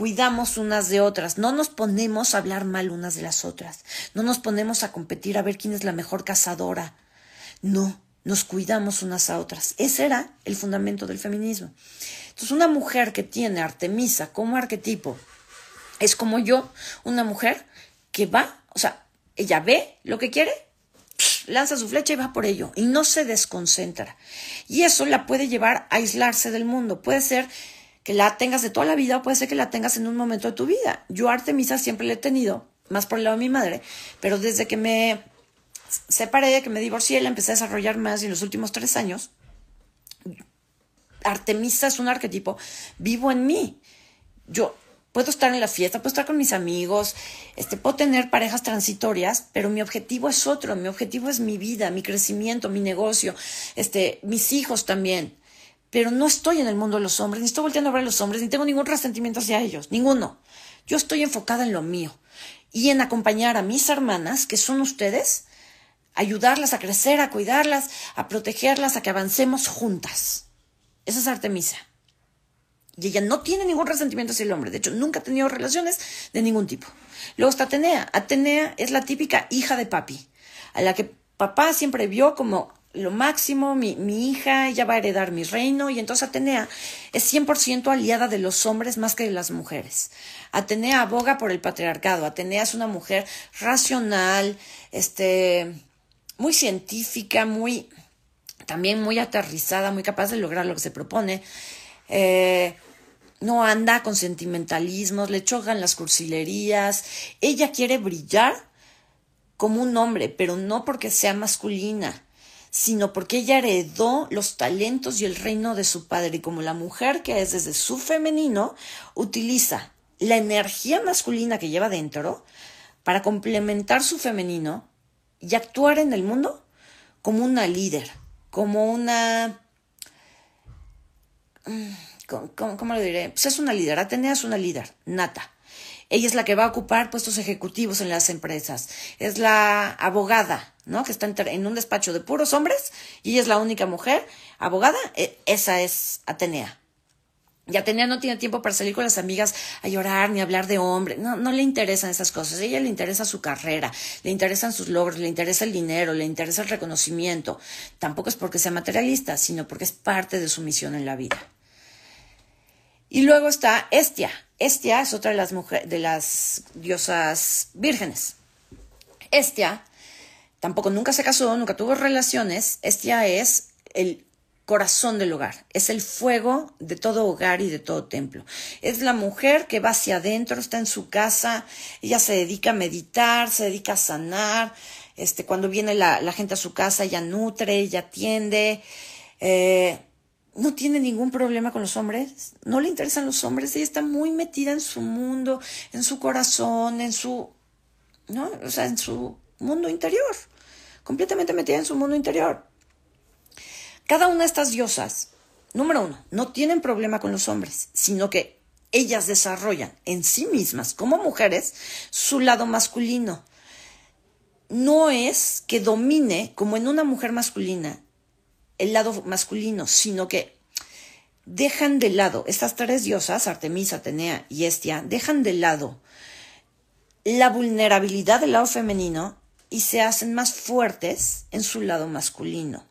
cuidamos unas de otras, no nos ponemos a hablar mal unas de las otras, no nos ponemos a competir a ver quién es la mejor cazadora, no, nos cuidamos unas a otras. Ese era el fundamento del feminismo. Entonces, una mujer que tiene Artemisa como arquetipo es como yo, una mujer que va, o sea, ella ve lo que quiere, lanza su flecha y va por ello, y no se desconcentra. Y eso la puede llevar a aislarse del mundo. Puede ser que la tengas de toda la vida, puede ser que la tengas en un momento de tu vida. Yo Artemisa siempre la he tenido, más por el lado de mi madre, pero desde que me separé, que me divorcié, la empecé a desarrollar más y en los últimos tres años, Artemisa es un arquetipo vivo en mí. Yo puedo estar en la fiesta, puedo estar con mis amigos, este, puedo tener parejas transitorias, pero mi objetivo es otro, mi objetivo es mi vida, mi crecimiento, mi negocio, este, mis hijos también pero no estoy en el mundo de los hombres, ni estoy volteando a ver a los hombres, ni tengo ningún resentimiento hacia ellos, ninguno. Yo estoy enfocada en lo mío y en acompañar a mis hermanas, que son ustedes, ayudarlas a crecer, a cuidarlas, a protegerlas, a que avancemos juntas. Esa es Artemisa. Y ella no tiene ningún resentimiento hacia el hombre. De hecho, nunca ha tenido relaciones de ningún tipo. Luego está Atenea. Atenea es la típica hija de papi, a la que papá siempre vio como lo máximo, mi, mi, hija, ella va a heredar mi reino, y entonces Atenea es 100% aliada de los hombres más que de las mujeres. Atenea aboga por el patriarcado, Atenea es una mujer racional, este, muy científica, muy, también muy aterrizada, muy capaz de lograr lo que se propone. Eh, no anda con sentimentalismos, le chocan las cursilerías, ella quiere brillar como un hombre, pero no porque sea masculina sino porque ella heredó los talentos y el reino de su padre. Y como la mujer que es desde su femenino, utiliza la energía masculina que lleva dentro para complementar su femenino y actuar en el mundo como una líder, como una... Mm, ¿Cómo, lo diré? Pues es una líder, Atenea es una líder, nata. Ella es la que va a ocupar puestos ejecutivos en las empresas. Es la abogada, ¿no? Que está en un despacho de puros hombres y ella es la única mujer abogada. E, esa es Atenea. Y Atenea no tiene tiempo para salir con las amigas a llorar ni hablar de hombre. No, no le interesan esas cosas. A ella le interesa su carrera, le interesan sus logros, le interesa el dinero, le interesa el reconocimiento. Tampoco es porque sea materialista, sino porque es parte de su misión en la vida. Y luego está Estia. Estia es otra de las, mujeres, de las diosas vírgenes. Estia tampoco nunca se casó, nunca tuvo relaciones. Estia es el corazón del hogar, es el fuego de todo hogar y de todo templo. Es la mujer que va hacia adentro, está en su casa, ella se dedica a meditar, se dedica a sanar, este, cuando viene la, gente a su casa, ella nutre, ella atiende, eh, no tiene ningún problema con los hombres, no le interesan los hombres, ella está muy metida en su mundo, en su corazón, en su, ¿no? O sea, en su mundo interior, completamente metida en su mundo interior. Cada una de estas diosas, número uno, no tienen problema con los hombres, sino que ellas desarrollan en sí mismas, como mujeres, su lado masculino. No es que domine, como en una mujer masculina, el lado masculino, sino que dejan de lado, estas tres diosas, Artemisa, Atenea y Estia, dejan de lado la vulnerabilidad del lado femenino y se hacen más fuertes en su lado masculino.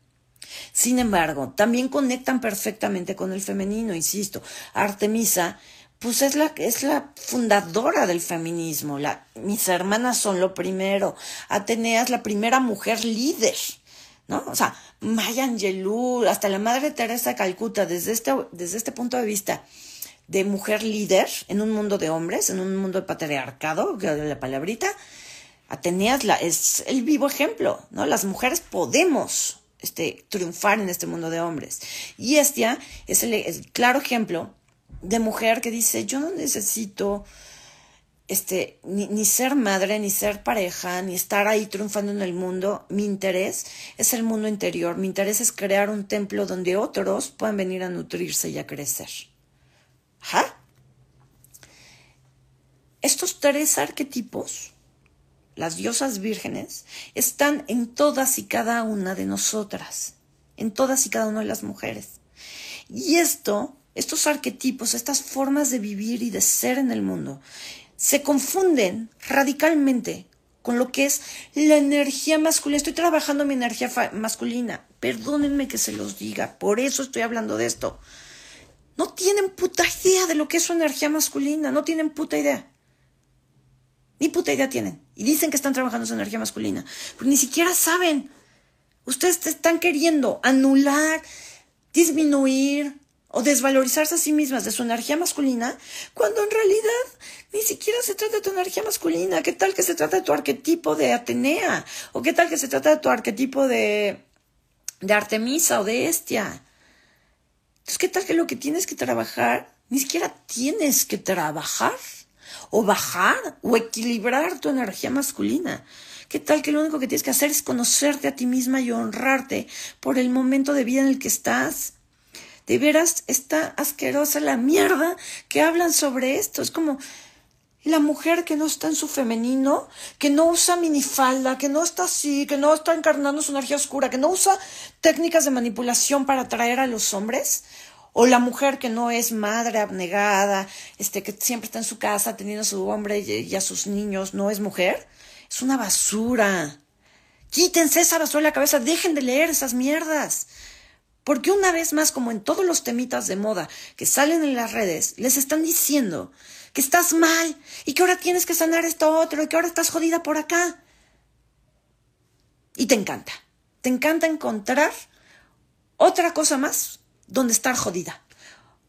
Sin embargo, también conectan perfectamente con el femenino, insisto. Artemisa, pues es la, es la fundadora del feminismo. Mis hermanas son lo primero. Atenea es la primera mujer líder. ¿no? O sea, Maya Angelou, hasta la Madre Teresa de Calcuta, desde este, desde este punto de vista de mujer líder en un mundo de hombres, en un mundo de patriarcado, que la palabrita, Atenea es, el vivo ejemplo, ¿no? Las mujeres podemos este, triunfar en este mundo de hombres. Y Estia es el, claro ejemplo de mujer que dice, yo no necesito este, ni, ni, ser madre, ni ser pareja, ni estar ahí triunfando en el mundo. Mi interés es el mundo interior. Mi interés es crear un templo donde otros puedan venir a nutrirse y a crecer. ¿Ja? Estos tres arquetipos las diosas vírgenes, están en todas y cada una de nosotras, en todas y cada una de las mujeres. Y esto, estos arquetipos, estas formas de vivir y de ser en el mundo, se confunden radicalmente con lo que es la energía masculina. Estoy trabajando mi energía masculina. Perdónenme que se los diga, por eso estoy hablando de esto. No tienen puta idea de lo que es su energía masculina, no tienen puta idea. Ni puta idea tienen. Y dicen que están trabajando su energía masculina. Pero ni siquiera saben. Ustedes están queriendo anular, disminuir o desvalorizarse a sí mismas de su energía masculina, cuando en realidad ni siquiera se trata de tu energía masculina. ¿Qué tal que se trata de tu arquetipo de Atenea? ¿O qué tal que se trata de tu arquetipo de, de Artemisa o de Estia? Entonces, ¿qué tal que lo que tienes que trabajar, ni siquiera tienes que trabajar? O bajar o equilibrar tu energía masculina. ¿Qué tal que lo único que tienes que hacer es conocerte a ti misma y honrarte por el momento de vida en el que estás? De veras está asquerosa la mierda que hablan sobre esto. Es como la mujer que no está en su femenino, que no usa minifalda, que no está así, que no está encarnando su energía oscura, que no usa técnicas de manipulación para atraer a los hombres. O la mujer que no es madre abnegada, este, que siempre está en su casa teniendo a su hombre y a sus niños, no es mujer. Es una basura. Quítense esa basura de la cabeza, dejen de leer esas mierdas. Porque una vez más, como en todos los temitas de moda que salen en las redes, les están diciendo que estás mal y que ahora tienes que sanar esto otro y que ahora estás jodida por acá. Y te encanta. Te encanta encontrar otra cosa más donde estar jodida.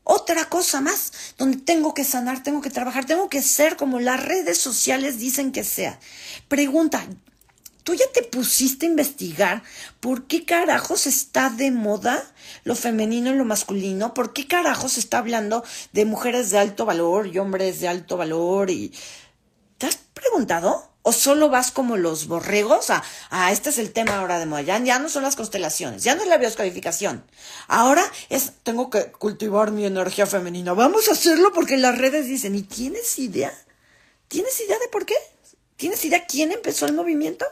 Otra cosa más, donde tengo que sanar, tengo que trabajar, tengo que ser como las redes sociales dicen que sea. Pregunta, ¿tú ya te pusiste a investigar por qué carajos está de moda lo femenino y lo masculino? ¿Por qué carajos está hablando de mujeres de alto valor y hombres de alto valor? Y... ¿Te has preguntado? ¿O solo vas como los borregos? Ah, ah, este es el tema ahora de moda. Ya, no son las constelaciones, ya no es la bioscodificación. Ahora es, tengo que cultivar mi energía femenina. Vamos a hacerlo porque las redes dicen, ¿y tienes idea? ¿Tienes idea de por qué? ¿Tienes idea quién empezó el movimiento?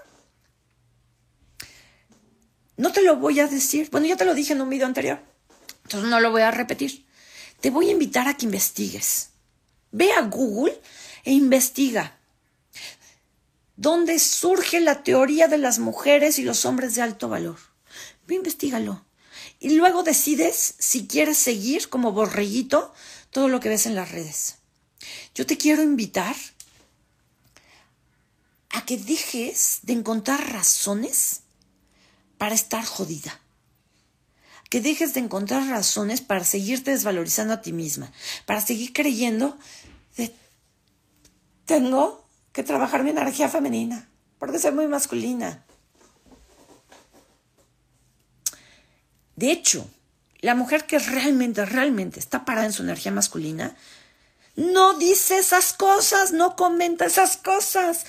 No te lo voy a decir. Bueno, ya te lo dije en un video anterior. Entonces no lo voy a repetir. te voy a invitar a que investigues. Ve a Google e investiga. ¿Dónde surge la teoría de las mujeres y los hombres de alto valor? Ve, investigalo. Y luego decides si quieres seguir como borreguito todo lo que ves en las redes. Yo te quiero invitar a que dejes de encontrar razones para estar jodida. Que dejes de encontrar razones para seguirte desvalorizando a ti misma, para seguir creyendo de tengo que trabajar mi energía femenina, porque soy muy masculina. De hecho, la mujer que realmente, realmente está parada en su energía masculina, no dice esas cosas, no comenta esas cosas.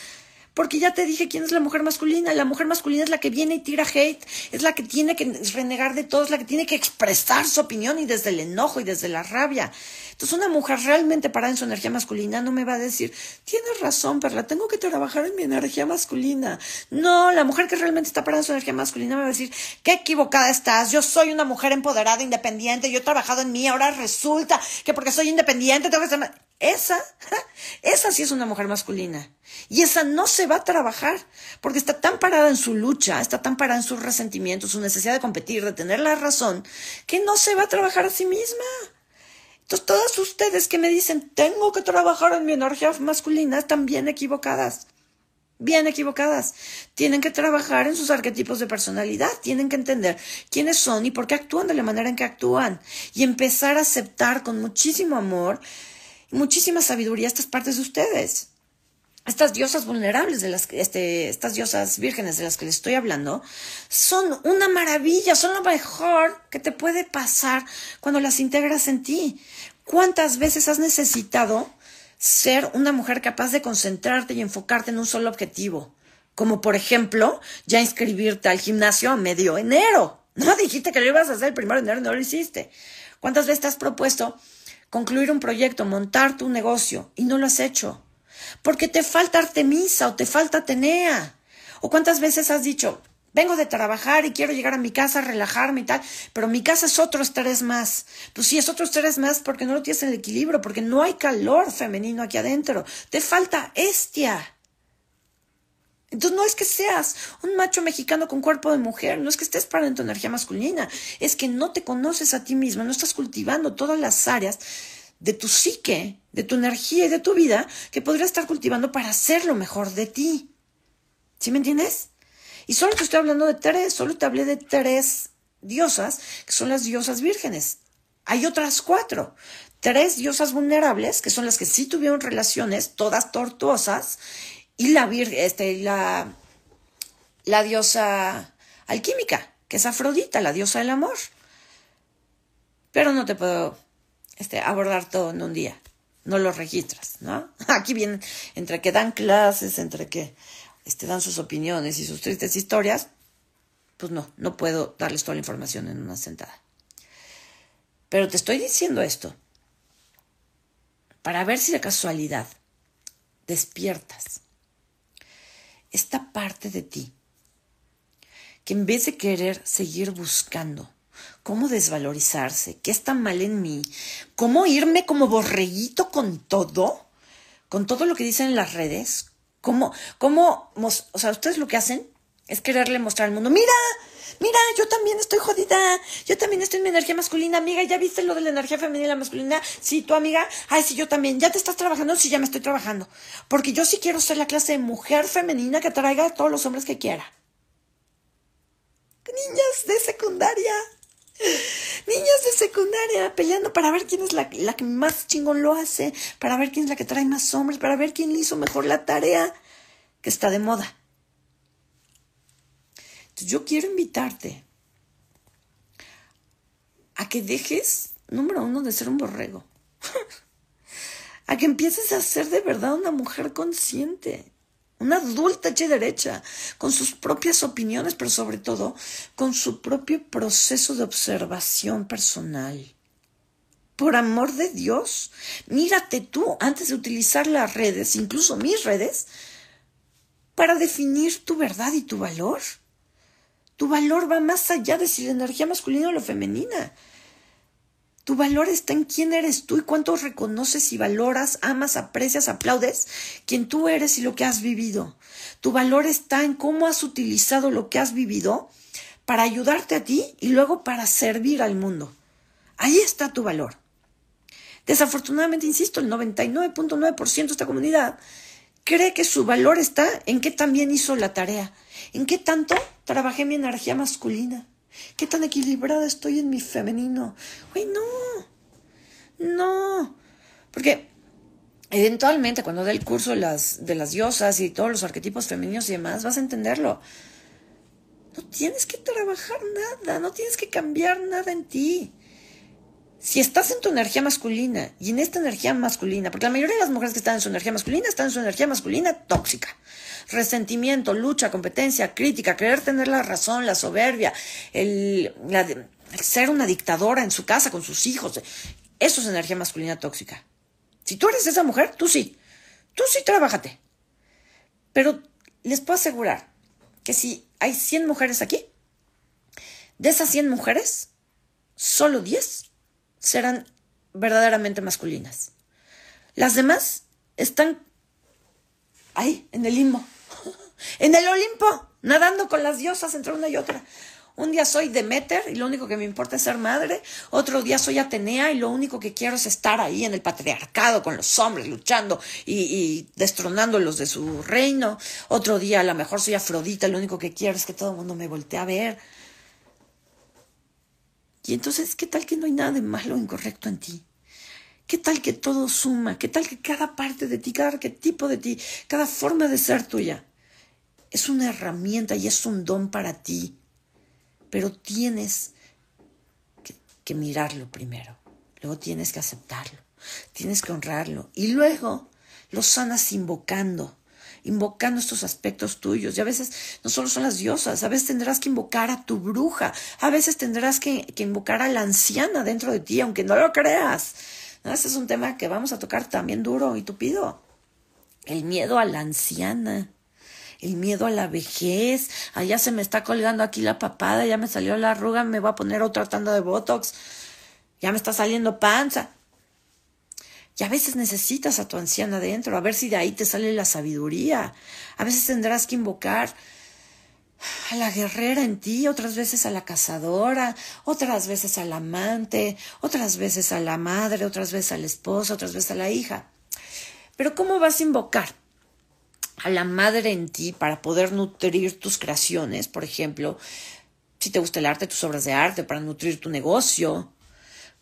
Porque ya te dije quién es la mujer masculina. La mujer masculina es la que viene y tira hate, es la que tiene que renegar de todo, es la que tiene que expresar su opinión y desde el enojo y desde la rabia. Entonces una mujer realmente parada en su energía masculina no me va a decir, tienes razón, Perla, tengo que trabajar en mi energía masculina. No, la mujer que realmente está parada en su energía masculina me va a decir, qué equivocada estás, yo soy una mujer empoderada, independiente, yo he trabajado en mí, ahora resulta que porque soy independiente tengo que ser... Esa, esa sí es una mujer masculina. Y esa no se va a trabajar porque está tan parada en su lucha, está tan parada en sus resentimientos, su necesidad de competir, de tener la razón, que no se va a trabajar a sí misma. Entonces, todas ustedes que me dicen, tengo que trabajar en mi energía masculina, están bien equivocadas. Bien equivocadas. Tienen que trabajar en sus arquetipos de personalidad, tienen que entender quiénes son y por qué actúan de la manera en que actúan. Y empezar a aceptar con muchísimo amor y muchísima sabiduría estas partes de ustedes estas diosas vulnerables de las este, estas diosas vírgenes de las que les estoy hablando, son una maravilla, son lo mejor que te puede pasar cuando las integras en ti. ¿Cuántas veces has necesitado ser una mujer capaz de concentrarte y enfocarte en un solo objetivo? Como por ejemplo, ya inscribirte al gimnasio a medio enero. No dijiste que lo ibas a hacer el primero de enero, no lo hiciste. ¿Cuántas veces te has propuesto concluir un proyecto, montar tu negocio y no lo has hecho? Porque te falta Artemisa o te falta Atenea. ¿O cuántas veces has dicho, vengo de trabajar y quiero llegar a mi casa, relajarme y tal, pero mi casa es otro estrés más. Pues sí, es otro estrés más porque no lo tienes en el equilibrio, porque no hay calor femenino aquí adentro. Te falta estia. Entonces no es que seas un macho mexicano con cuerpo de mujer, no es que estés parando en tu energía masculina, es que no te conoces a ti misma, no estás cultivando todas las áreas de tu psique, de tu energía y de tu vida que podrías estar cultivando para hacer lo mejor de ti. ¿Sí me entiendes? Y solo te estoy hablando de tres, solo te hablé de tres diosas, que son las diosas vírgenes. Hay otras cuatro. Tres diosas vulnerables, que son las que sí tuvieron relaciones, todas tortuosas, y la, este, la, la diosa alquímica, que es Afrodita, la diosa del amor. Pero no te puedo este, abordar todo en un día. No lo registras, ¿no? Aquí vienen, entre que dan clases, entre que este, dan sus opiniones y sus tristes historias, pues no, no puedo darles toda la información en una sentada. Pero te estoy diciendo esto para ver si de casualidad despiertas esta parte de ti que en vez de querer seguir buscando cómo desvalorizarse, qué está mal en mí, cómo irme como borreguito con todo, con todo lo que dicen en las redes, cómo, cómo, o sea, ustedes lo que hacen es quererle mostrar al mundo, mira, mira, yo también estoy jodida, yo también estoy en mi energía masculina, amiga, ¿ya viste lo de la energía femenina y la masculina? Sí, tu amiga, ay, sí, yo también, ¿ya te estás trabajando? Sí, ya me estoy trabajando, porque yo sí quiero ser la clase de mujer femenina que traiga a todos los hombres que quiera. Niñas de secundaria. Niñas de secundaria peleando para ver quién es la, la, que más chingón lo hace, para ver quién es la que trae más hombres, para ver quién hizo mejor la tarea que está de moda. Entonces yo quiero invitarte a que dejes, número uno, de ser un borrego. a que empieces a ser de verdad una mujer consciente una adulta hecha derecha, con sus propias opiniones, pero sobre todo con su propio proceso de observación personal. Por amor de Dios, mírate tú antes de utilizar las redes, incluso mis redes, para definir tu verdad y tu valor. Tu valor va más allá de si la energía masculina o la femenina. Tu valor está en quién eres tú y cuánto reconoces y valoras, amas, aprecias, aplaudes quien tú eres y lo que has vivido. Tu valor está en cómo has utilizado lo que has vivido para ayudarte a ti y luego para servir al mundo. Ahí está tu valor. Desafortunadamente, insisto, el 99.9% de esta comunidad cree que su valor está en qué también hizo la tarea, en qué tanto trabajé mi energía masculina, ¿Qué tan equilibrada estoy en mi femenino? Güey, no. No. Porque eventualmente cuando dé el curso de las, de las diosas y todos los arquetipos femeninos y demás, vas a entenderlo. No tienes que trabajar nada, no tienes que cambiar nada en ti. Si estás en tu energía masculina y en esta energía masculina, porque la mayoría de las mujeres que están en su energía masculina están en su energía masculina tóxica resentimiento, lucha, competencia, crítica, querer tener la razón, la soberbia, el, ser una dictadora en su casa con sus hijos. Eso es energía masculina tóxica. Si tú eres esa mujer, tú sí. Tú sí trabájate. Pero les puedo asegurar que si hay 100 mujeres aquí, de esas 100 mujeres, solo 10 serán verdaderamente masculinas. Las demás están ahí, en el limbo. En el Olimpo, nadando con las diosas entre una y otra. Un día soy Demeter y lo único que me importa es ser madre. Otro día soy Atenea y lo único que quiero es estar ahí en el patriarcado con los hombres, luchando y, destronándolos de su reino. Otro día a lo mejor soy Afrodita y lo único que quiero es que todo el mundo me voltee a ver. Y entonces, ¿qué tal que no hay nada de malo o incorrecto en ti? ¿Qué tal que todo suma? ¿Qué tal que cada parte de ti, cada arquetipo de ti, cada forma de ser tuya es una herramienta y es un don para ti, pero tienes que, mirarlo primero, luego tienes que aceptarlo, tienes que honrarlo. Y luego lo sanas invocando invocando estos aspectos tuyos. Y a veces no solo son las diosas, a veces tendrás que invocar a tu bruja, a veces tendrás que, invocar a la anciana dentro de ti, aunque no lo creas. Ese es un tema que vamos a tocar también duro y tupido. El miedo a la anciana el miedo a la vejez, allá se me está colgando aquí la papada, ya me salió la arruga, me voy a poner otra tanda de botox, ya me está saliendo panza. Y a veces necesitas a tu anciana adentro, a ver si de ahí te sale la sabiduría. A veces tendrás que invocar a la guerrera en ti, otras veces a la cazadora, otras veces al amante, otras veces a la madre, otras veces al esposo, otras veces a la hija. Pero ¿cómo vas a invocar? a la madre en ti para poder nutrir tus creaciones, por ejemplo, si te gusta el arte, tus obras de arte, para nutrir tu negocio.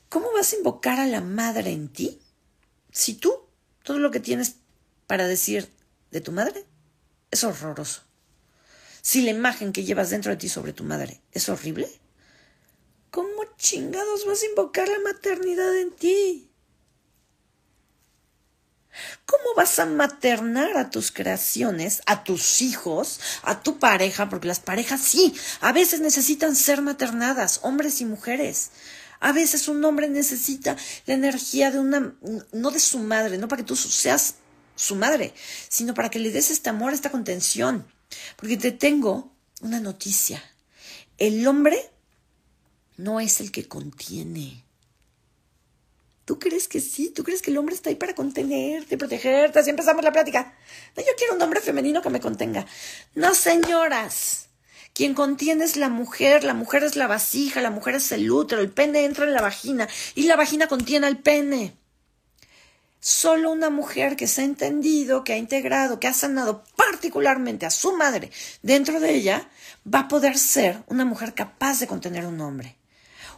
¿Cómo vas a invocar a la madre en ti si tú todo lo que tienes para decir de tu madre es horroroso? Si la imagen que llevas dentro de ti sobre tu madre es horrible, ¿cómo chingados vas a invocar la maternidad en ti? ¿Cómo vas a maternar a tus creaciones, a tus hijos, a tu pareja? Porque las parejas sí, a veces necesitan ser maternadas, hombres y mujeres. A veces un hombre necesita la energía de una, no de su madre, no para que tú seas su madre, sino para que le des este amor, esta contención. Porque te tengo una noticia. El hombre no es el que contiene. ¿Tú crees que sí? ¿Tú crees que el hombre está ahí para contenerte, protegerte? Así empezamos la plática. No, yo quiero un hombre femenino que me contenga. No, señoras. Quien contiene es la mujer, la mujer es la vasija, la mujer es el útero, el pene entra en la vagina y la vagina contiene al pene. Solo una mujer que se ha entendido, que ha integrado, que ha sanado particularmente a su madre dentro de ella, va a poder ser una mujer capaz de contener un hombre.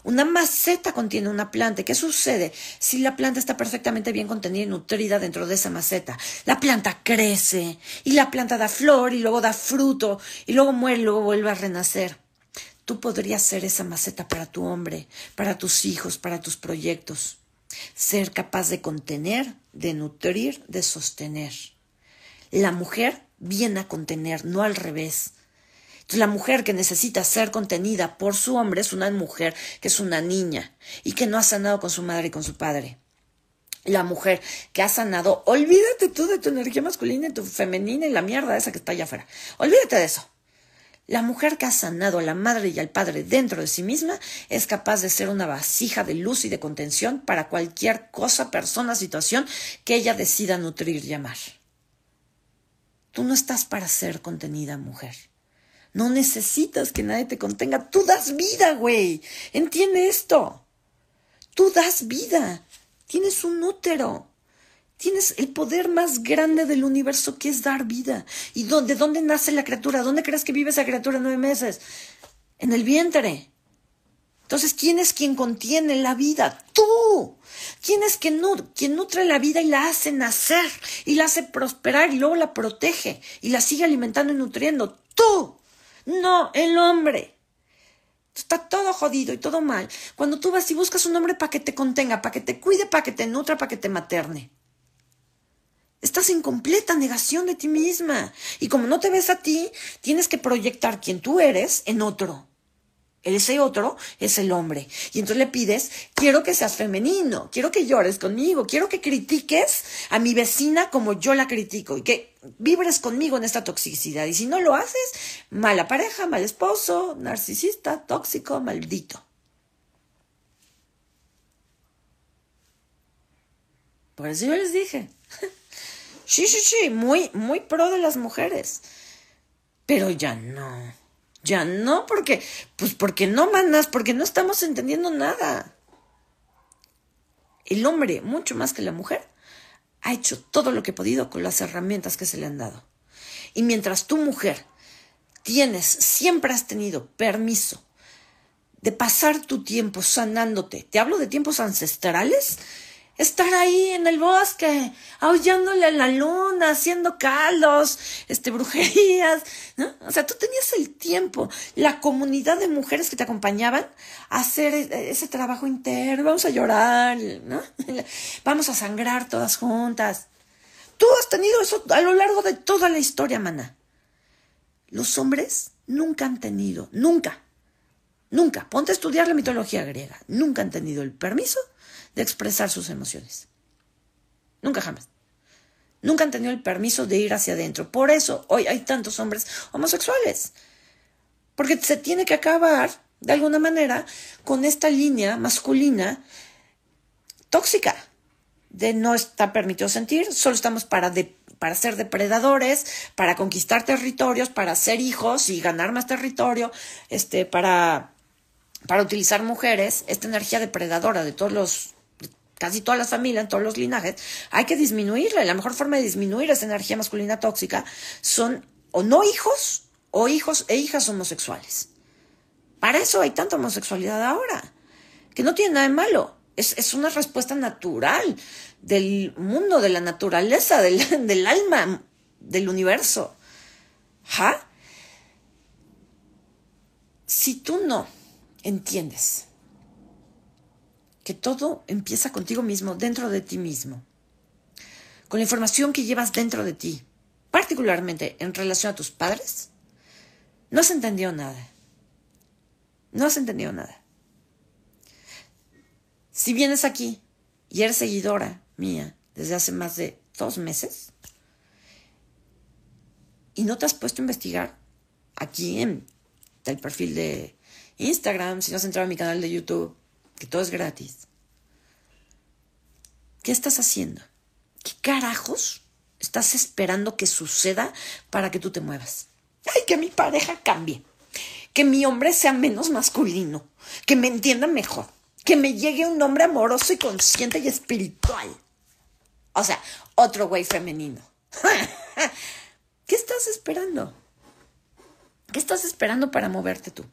Una maceta contiene una planta. ¿Qué sucede si la planta está perfectamente bien contenida y nutrida dentro de esa maceta? La planta crece y la planta da flor y luego da fruto y luego muere y luego vuelve a renacer. Tú podrías ser esa maceta para tu hombre, para tus hijos, para tus proyectos. Ser capaz de contener, de nutrir, de sostener. La mujer viene a contener, no al revés la mujer que necesita ser contenida por su hombre es una mujer que es una niña y que no ha sanado con su madre y con su padre. La mujer que ha sanado, olvídate tú de tu energía masculina y tu femenina y la mierda esa que está allá afuera. Olvídate de eso. La mujer que ha sanado a la madre y al padre dentro de sí misma es capaz de ser una vasija de luz y de contención para cualquier cosa, persona, situación que ella decida nutrir y amar. Tú no estás para ser contenida, mujer. No necesitas que nadie te contenga. Tú das vida, güey. Entiende esto. Tú das vida. Tienes un útero. Tienes el poder más grande del universo que es dar vida. ¿Y de dónde nace la criatura? ¿Dónde crees que vive esa criatura nueve meses? En el vientre. Entonces, ¿quién es quien contiene la vida? Tú. ¿Quién es quien, quien nutre la vida y la hace nacer y la hace prosperar y luego la protege y la sigue alimentando y nutriendo? Tú. No, el hombre. Está todo jodido y todo mal. Cuando tú vas y buscas un hombre para que te contenga, para que te cuide, para que te nutra, para que te materne. Estás en completa negación de ti misma. Y como no te ves a ti, tienes que proyectar quien tú eres en otro. Ese otro es el hombre. Y entonces le pides, quiero que seas femenino, quiero que llores conmigo, quiero que critiques a mi vecina como yo la critico y que vibres conmigo en esta toxicidad. Y si no lo haces, mala pareja, mal esposo, narcisista, tóxico, maldito. Por eso yo les dije. Sí, sí, sí, muy, muy pro de las mujeres. Pero ya no. Ya no, porque, pues porque no mandas, porque no estamos entendiendo nada. El hombre, mucho más que la mujer, ha hecho todo lo que ha podido con las herramientas que se le han dado. Y mientras tu mujer tienes, siempre has tenido permiso de pasar tu tiempo sanándote, te hablo de tiempos ancestrales, estar ahí en el bosque, aullándole a la luna, haciendo caldos, este, brujerías, ¿no? O sea, tú tenías el tiempo, la comunidad de mujeres que te acompañaban a hacer e, ese trabajo interno, vamos a llorar, ¿no? Vamos a sangrar todas juntas. Tú has tenido eso a lo largo de toda la historia, mana. Los hombres nunca han tenido, nunca, nunca, ponte a estudiar la mitología griega, nunca han tenido el permiso de expresar sus emociones. Nunca jamás. Nunca han tenido el permiso de ir hacia adentro. Por eso hoy hay tantos hombres homosexuales. Porque se tiene que acabar, de alguna manera, con esta línea masculina tóxica de no está permitido sentir, solo estamos para, para ser depredadores, para conquistar territorios, para ser hijos y ganar más territorio, este, para, para utilizar mujeres, esta energía depredadora de todos los casi todas las familias, en todos los linajes, hay que disminuirla. Y la mejor forma de disminuir esa energía masculina tóxica son o no hijos o hijos e hijas homosexuales. Para eso hay tanta homosexualidad ahora, que no tiene nada de malo. Es, es una respuesta natural del mundo, de la naturaleza, del, del alma, del universo. ¿Ja? Si tú no entiendes que todo empieza contigo mismo, dentro de ti mismo, con la información que llevas dentro de ti, particularmente en relación a tus padres, no has entendido nada. No has entendido nada. Si vienes aquí y eres seguidora mía desde hace más de dos meses y no te has puesto a investigar aquí en el perfil de Instagram, si no has entrado a mi canal de YouTube, que todo es gratis. ¿Qué estás haciendo? ¿Qué carajos estás esperando que suceda para que tú te muevas? Ay, que mi pareja cambie, que mi hombre sea menos masculino, que me entienda mejor, que me llegue un hombre amoroso y consciente y espiritual. O sea, otro güey femenino. ¿Qué estás esperando? ¿Qué estás esperando para moverte tú?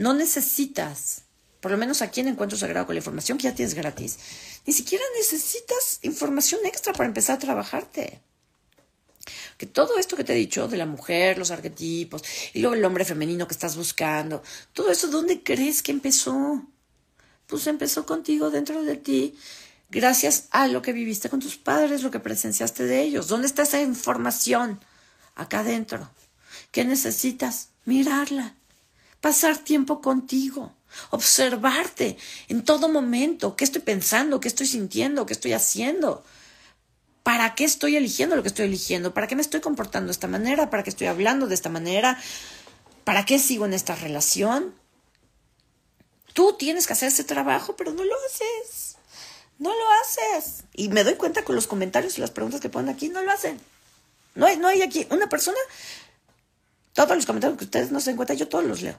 No necesitas, por lo menos aquí en Encuentro Sagrado con la información que ya tienes gratis, ni siquiera necesitas información extra para empezar a trabajarte. Que todo esto que te he dicho de la mujer, los arquetipos, y luego el hombre femenino que estás buscando, todo eso, ¿dónde crees que empezó? Pues empezó contigo dentro de ti, gracias a lo que viviste con tus padres, lo que presenciaste de ellos. ¿Dónde está esa información? Acá adentro. ¿Qué necesitas? Mirarla pasar tiempo contigo, observarte en todo momento, qué estoy pensando, qué estoy sintiendo, qué estoy haciendo, ¿Para qué estoy eligiendo lo que estoy eligiendo? ¿Para qué me estoy comportando de esta manera? ¿Para qué estoy hablando de esta manera? ¿Para qué sigo en esta relación? Tú tienes que hacer ese trabajo, pero no lo haces. No lo haces. Y me doy cuenta con los comentarios y las preguntas que ponen aquí, no lo hacen. No hay, no hay aquí una persona. Todos los comentarios que ustedes no se den cuenta, yo todos los leo.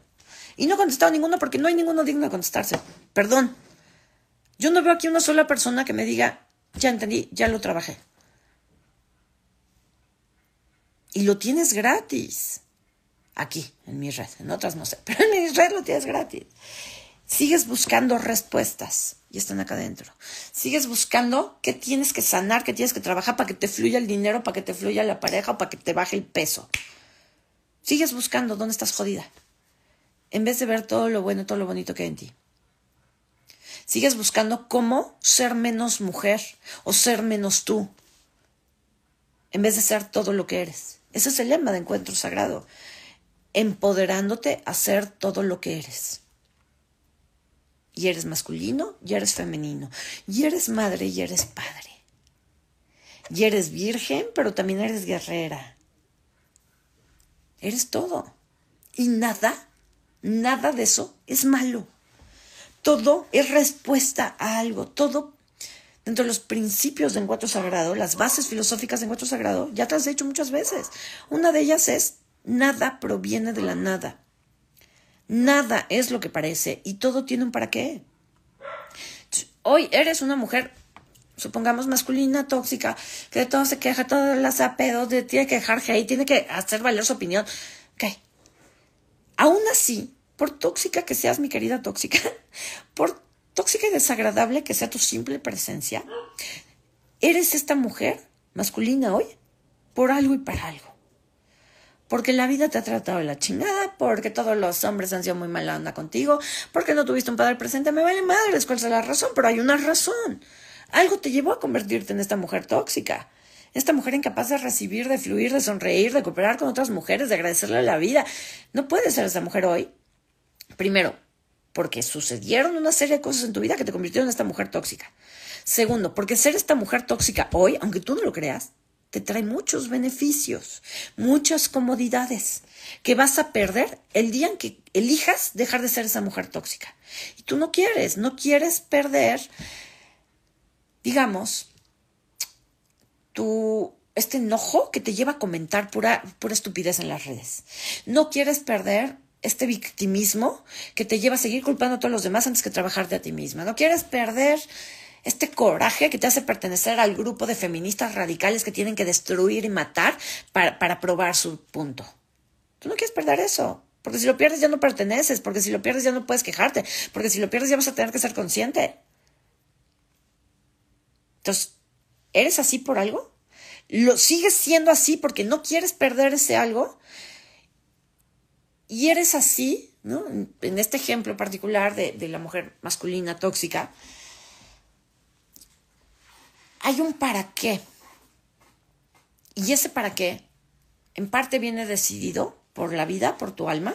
Y no he contestado ninguno porque no hay ninguno digno de contestarse. Perdón. Yo no veo aquí una sola persona que me diga, ya entendí, ya lo trabajé. Y lo tienes gratis. Aquí, en mi red. En otras no sé, pero en mi red lo tienes gratis. Sigues buscando respuestas y están acá adentro. Sigues buscando qué tienes que sanar, qué tienes que trabajar para que te fluya el dinero, para que te fluya la pareja o para que te baje el peso. Sigues buscando dónde estás jodida. En vez de ver todo lo bueno, todo lo bonito que hay en ti. Sigues buscando cómo ser menos mujer o ser menos tú. En vez de ser todo lo que eres. Ese es el lema de Encuentro Sagrado. Empoderándote a ser todo lo que eres. Y eres masculino, y eres femenino. Y eres madre, y eres padre. Y eres virgen, pero también eres guerrera. Eres todo. Y nada, nada de eso es malo. Todo es respuesta a algo. Todo dentro de los principios de encuentro sagrado, las bases filosóficas de encuentro sagrado, ya te has dicho muchas veces. Una de ellas es nada proviene de la nada. Nada es lo que parece y todo tiene un para qué. Hoy eres una mujer, supongamos masculina, tóxica, que de todo se queja, todo las apedos, de, tiene que dejar y tiene que hacer valer su opinión. Ok. Aún así, por tóxica que seas, mi querida tóxica, por tóxica y desagradable que sea tu simple presencia, eres esta mujer masculina hoy por algo y para algo. Porque la vida te ha tratado de la chingada, porque todos los hombres han sido muy mala onda contigo, porque no tuviste un padre presente, me vale madres cuál es la razón, pero hay una razón. Algo te llevó a convertirte en esta mujer tóxica, esta mujer incapaz de recibir, de fluir, de sonreír, de cooperar con otras mujeres, de agradecerle la vida. No puedes ser esa mujer hoy. Primero, porque sucedieron una serie de cosas en tu vida que te convirtieron en esta mujer tóxica. Segundo, porque ser esta mujer tóxica hoy, aunque tú no lo creas, te trae muchos beneficios, muchas comodidades que vas a perder el día en que elijas dejar de ser esa mujer tóxica. Y tú no quieres, no quieres perder, digamos, tu, este enojo que te lleva a comentar pura, pura estupidez en las redes. No quieres perder este victimismo que te lleva a seguir culpando a todos los demás antes que trabajarte a ti misma. No quieres perder este coraje que te hace pertenecer al grupo de feministas radicales que tienen que destruir y matar para, probar su punto. Tú no quieres perder eso, porque si lo pierdes ya no perteneces, porque si lo pierdes ya no puedes quejarte, porque si lo pierdes ya vas a tener que ser consciente. Entonces, ¿eres así por algo? ¿Lo sigues siendo así porque no quieres perder ese algo? Y eres así, ¿no? En este ejemplo particular de, de la mujer masculina tóxica, hay un para qué. Y ese para qué, en parte viene decidido por la vida, por tu alma,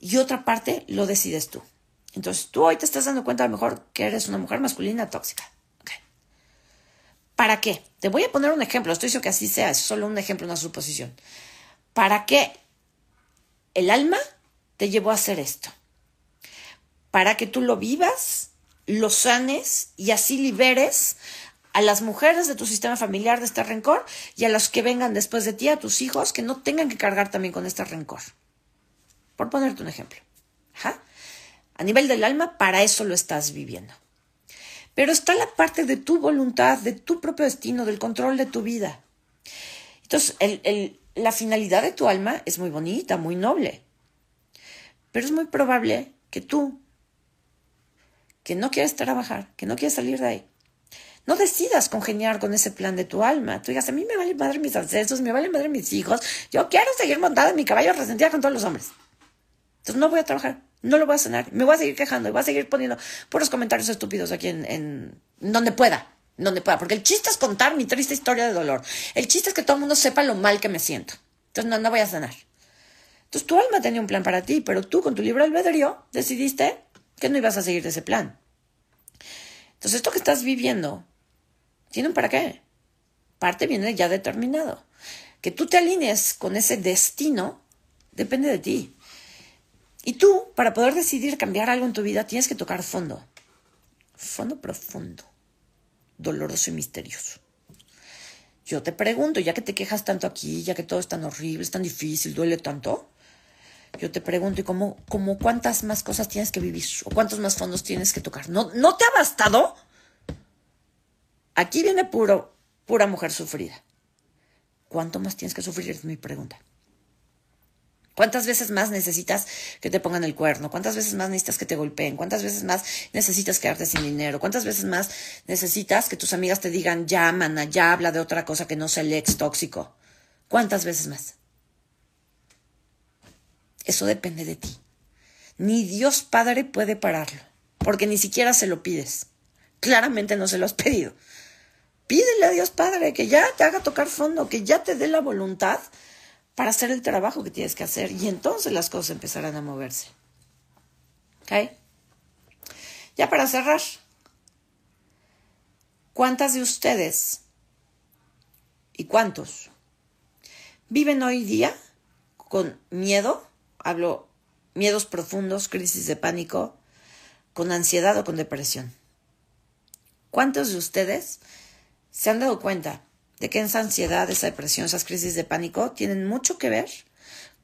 y otra parte lo decides tú. Entonces, tú hoy te estás dando cuenta a lo mejor que eres una mujer masculina tóxica. ¿Para qué? Te voy a poner un ejemplo, estoy diciendo que así sea, es solo un ejemplo, una suposición. ¿Para qué el alma te llevó a hacer esto? Para que tú lo vivas, lo sanes y así liberes a las mujeres de tu sistema familiar de este rencor y a los que vengan después de ti, a tus hijos, que no tengan que cargar también con este rencor. Por ponerte un ejemplo. A nivel del alma, para eso lo estás viviendo. Pero está la parte de tu voluntad, de tu propio destino, del control de tu vida. Entonces, la finalidad de tu alma es muy bonita, muy noble. Pero es muy probable que tú, que no quieres trabajar, que no quieres salir de ahí, no decidas congeniar con ese plan de tu alma. Tú digas, a mí me vale madre mis ancestros, me vale madre mis hijos. Yo quiero seguir montada en mi caballo resentida con todos los hombres. Entonces no voy a trabajar, no lo voy a cenar, me voy a seguir quejando y voy a seguir poniendo puros comentarios estúpidos aquí en, donde pueda, donde pueda. Porque el chiste es contar mi triste historia de dolor. El chiste es que todo el mundo sepa lo mal que me siento. Entonces no, no voy a cenar. Entonces tu alma tenía un plan para ti, pero tú con tu libre albedrío decidiste que no ibas a seguir ese plan. Entonces esto que estás viviendo ¿Tienen para qué? parte viene ya determinado. Que tú te alinees con ese destino depende de ti. Y tú, para poder decidir cambiar algo en tu vida, tienes que tocar fondo. Fondo profundo, doloroso y misterioso. Yo te pregunto, ya que te quejas tanto aquí, ya que todo es tan horrible, es tan difícil, duele tanto, yo te pregunto, ¿y cómo, cómo cuántas más cosas tienes que vivir? ¿O cuántos más fondos tienes que tocar? ¿No, ¿no te ha bastado? Aquí viene puro, pura mujer sufrida. ¿Cuánto más tienes que sufrir? Es mi pregunta. ¿Cuántas veces más necesitas que te pongan el cuerno? ¿Cuántas veces más necesitas que te golpeen? ¿Cuántas veces más necesitas quedarte sin dinero? ¿Cuántas veces más necesitas que tus amigas te digan, ya, mana, ya habla de otra cosa que no sea el ex tóxico? ¿Cuántas veces más? Eso depende de ti. Ni Dios Padre puede pararlo, porque ni siquiera se lo pides. Claramente no se lo has pedido. Pídele a Dios Padre que ya te haga tocar fondo, que ya te dé la voluntad para hacer el trabajo que tienes que hacer y entonces las cosas empezarán a moverse. ¿Ok? Ya para cerrar, ¿cuántas de ustedes y cuántos viven hoy día con miedo hablo miedos profundos, crisis de pánico, con ansiedad o con depresión. ¿Cuántos de ustedes se han dado cuenta de que esa ansiedad, esa depresión, esas crisis de pánico tienen mucho que ver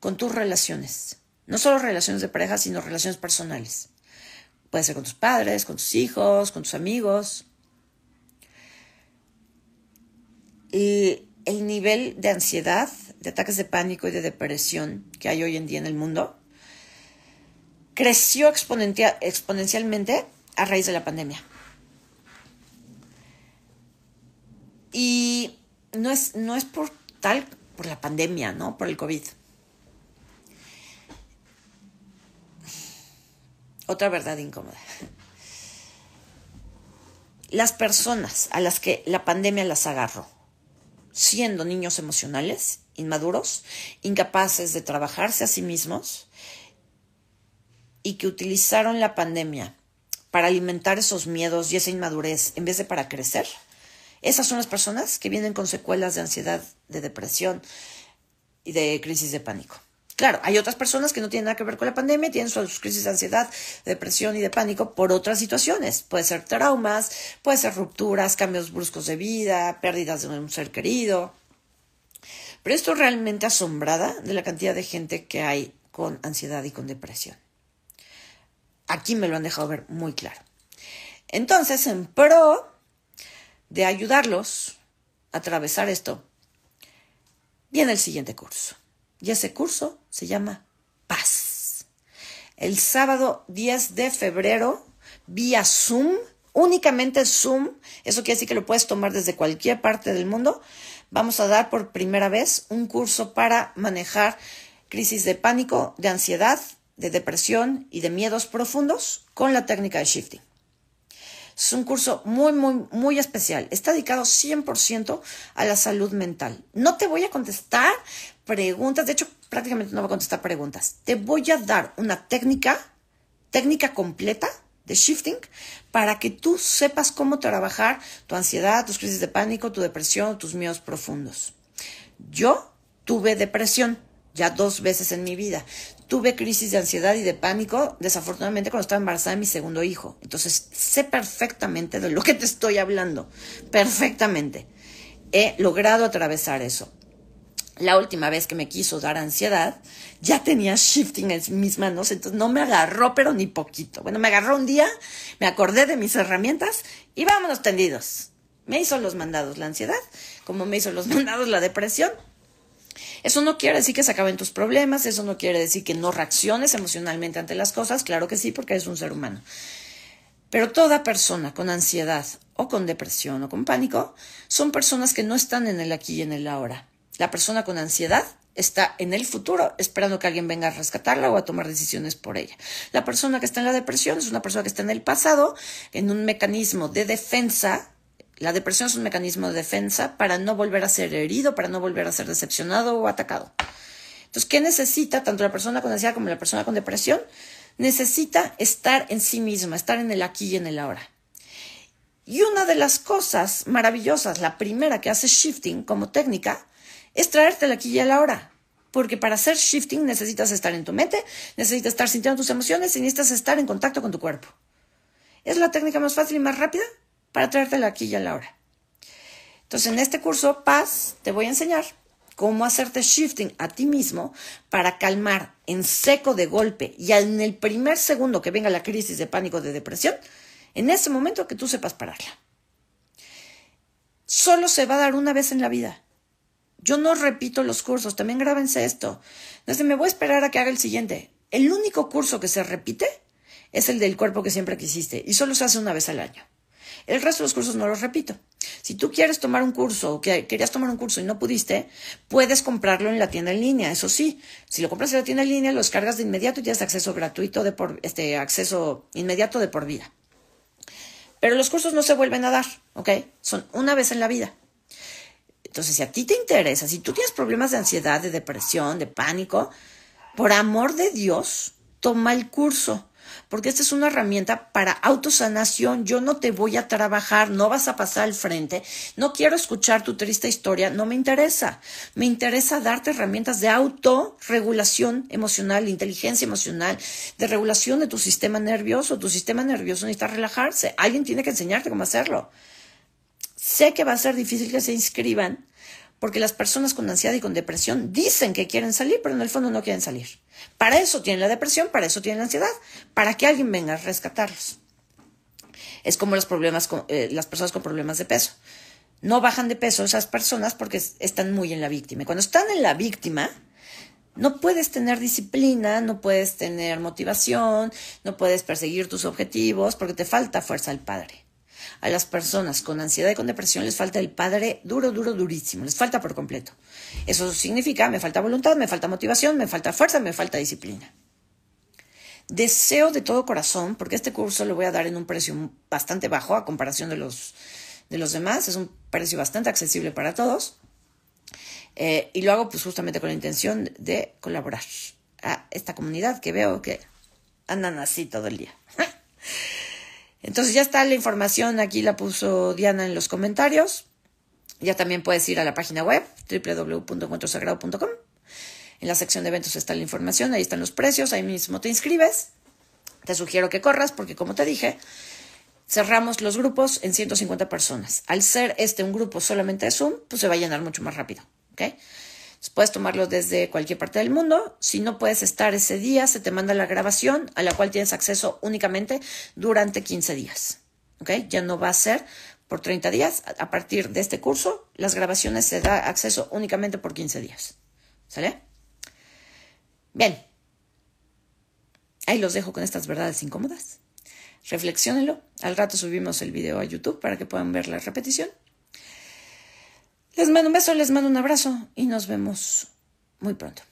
con tus relaciones? No solo relaciones de pareja, sino relaciones personales. Puede ser con tus padres, con tus hijos, con tus amigos. Y el nivel de ansiedad de ataques de pánico y de depresión que hay hoy en día en el mundo, creció exponencialmente a raíz de la pandemia. Y no es, no es por tal, por la pandemia, ¿no? Por el COVID. Otra verdad incómoda. Las personas a las que la pandemia las agarró, siendo niños emocionales, inmaduros, incapaces de trabajarse a sí mismos y que utilizaron la pandemia para alimentar esos miedos y esa inmadurez en vez de para crecer. Esas son las personas que vienen con secuelas de ansiedad, de depresión y de crisis de pánico. Claro, hay otras personas que no tienen nada que ver con la pandemia, tienen sus crisis de ansiedad, de depresión y de pánico por otras situaciones. Puede ser traumas, puede ser rupturas, cambios bruscos de vida, pérdidas de un ser querido. Pero estoy realmente asombrada de la cantidad de gente que hay con ansiedad y con depresión. Aquí me lo han dejado ver muy claro. Entonces, en pro de ayudarlos a atravesar esto, viene el siguiente curso. Y ese curso se llama Paz. El sábado 10 de febrero, vía Zoom, únicamente Zoom, eso quiere decir que lo puedes tomar desde cualquier parte del mundo, vamos a dar por primera vez un curso para manejar crisis de pánico, de ansiedad, de depresión y de miedos profundos con la técnica de shifting. Es un curso muy, muy, muy especial. Está dedicado 100% a la salud mental. No te voy a contestar preguntas, de hecho prácticamente no voy a contestar preguntas. Te voy a dar una técnica, técnica completa de shifting para que tú sepas cómo trabajar tu ansiedad, tus crisis de pánico, tu depresión, tus miedos profundos. Yo tuve depresión ya dos veces en mi vida. Tuve crisis de ansiedad y de pánico, desafortunadamente, cuando estaba embarazada de mi segundo hijo. Entonces, sé perfectamente de lo que te estoy hablando. Perfectamente. He logrado atravesar eso la última vez que me quiso dar ansiedad, ya tenía shifting en mis manos, entonces no me agarró, pero ni poquito. Bueno, me agarró un día, me acordé de mis herramientas y vámonos tendidos. Me hizo los mandados la ansiedad, como me hizo los mandados la depresión. Eso no quiere decir que se acaben tus problemas, eso no quiere decir que no reacciones emocionalmente ante las cosas, claro que sí, porque eres un ser humano. Pero toda persona con ansiedad o con depresión o con pánico son personas que no están en el aquí y en el ahora la persona con ansiedad está en el futuro esperando que alguien venga a rescatarla o a tomar decisiones por ella. La persona que está en la depresión es una persona que está en el pasado, en un mecanismo de defensa. La depresión es un mecanismo de defensa para no volver a ser herido, para no volver a ser decepcionado o atacado. Entonces, ¿qué necesita tanto la persona con ansiedad como la persona con depresión? Necesita estar en sí misma, estar en el aquí y en el ahora. Y una de las cosas maravillosas, la primera que hace shifting como técnica, es traerte aquí y a la hora. Porque para hacer shifting necesitas estar en tu mente, necesitas estar sintiendo tus emociones y necesitas estar en contacto con tu cuerpo. Es la técnica más fácil y más rápida para traértela aquí y a la hora. Entonces, en este curso, Paz, te voy a enseñar cómo hacerte shifting a ti mismo para calmar en seco de golpe y en el primer segundo que venga la crisis de pánico de depresión, en ese momento que tú sepas pararla. Solo se va a dar una vez en la vida. Yo no repito los cursos, también grábense esto. Desde me voy a esperar a que haga el siguiente. El único curso que se repite es el del cuerpo que siempre quisiste y solo se hace una vez al año. El resto de los cursos no los repito. Si tú quieres tomar un curso o que querías tomar un curso y no pudiste, puedes comprarlo en la tienda en línea. Eso sí, si lo compras en la tienda en línea, lo descargas de inmediato y tienes acceso gratuito de por, este acceso inmediato de por vida. Pero los cursos no se vuelven a dar, ¿ok? Son una vez en la vida. Entonces, si a ti te interesa, si tú tienes problemas de ansiedad, de depresión, de pánico, por amor de Dios, toma el curso porque esta es una herramienta para autosanación. Yo no te voy a trabajar, no vas a pasar al frente, no quiero escuchar tu triste historia, no me interesa. Me interesa darte herramientas de autorregulación emocional, inteligencia emocional, de regulación de tu sistema nervioso. Tu sistema nervioso necesita relajarse. Alguien tiene que enseñarte cómo hacerlo. Sé que va a ser difícil que se inscriban, porque las personas con ansiedad y con depresión dicen que quieren salir, pero en el fondo no quieren salir. Para eso tienen la depresión, para eso tienen la ansiedad, para que alguien venga a rescatarlos. Es como los problemas eh, las personas con problemas de peso. No bajan de peso esas personas porque están muy en la víctima. Y cuando están en la víctima, no puedes tener disciplina, no puedes tener motivación, no puedes perseguir tus objetivos porque te falta fuerza al padre a las personas con ansiedad y con depresión les falta el padre duro, duro, durísimo, les falta por completo. Eso significa, me falta voluntad, me falta motivación, me falta fuerza, me falta disciplina. Deseo de todo corazón, porque este curso lo voy a dar en un precio bastante bajo a comparación de los, de los demás, es un precio bastante accesible para todos. Eh, y lo hago pues justamente con la intención de colaborar a esta comunidad que veo que andan así todo el día. Entonces ya está la información, aquí la puso Diana en los comentarios. Ya también puedes ir a la página web www.encuentrosagrado.com. En la sección de eventos está la información, ahí están los precios, ahí mismo te inscribes. Te sugiero que corras porque como te dije, cerramos los grupos en 150 personas. Al ser este un grupo solamente de Zoom, pues se va a llenar mucho más rápido. ¿okay? Puedes tomarlo desde cualquier parte del mundo. Si no puedes estar ese día, se te manda la grabación a la cual tienes acceso únicamente durante 15 días. ¿Ok? Ya no va a ser por 30 días. A partir de este curso, las grabaciones se da acceso únicamente por 15 días. ¿Sale? Bien. Ahí los dejo con estas verdades incómodas. Reflexionenlo. Al rato subimos el video a YouTube para que puedan ver la repetición. Les mando un beso, les mando un abrazo y nos vemos muy pronto.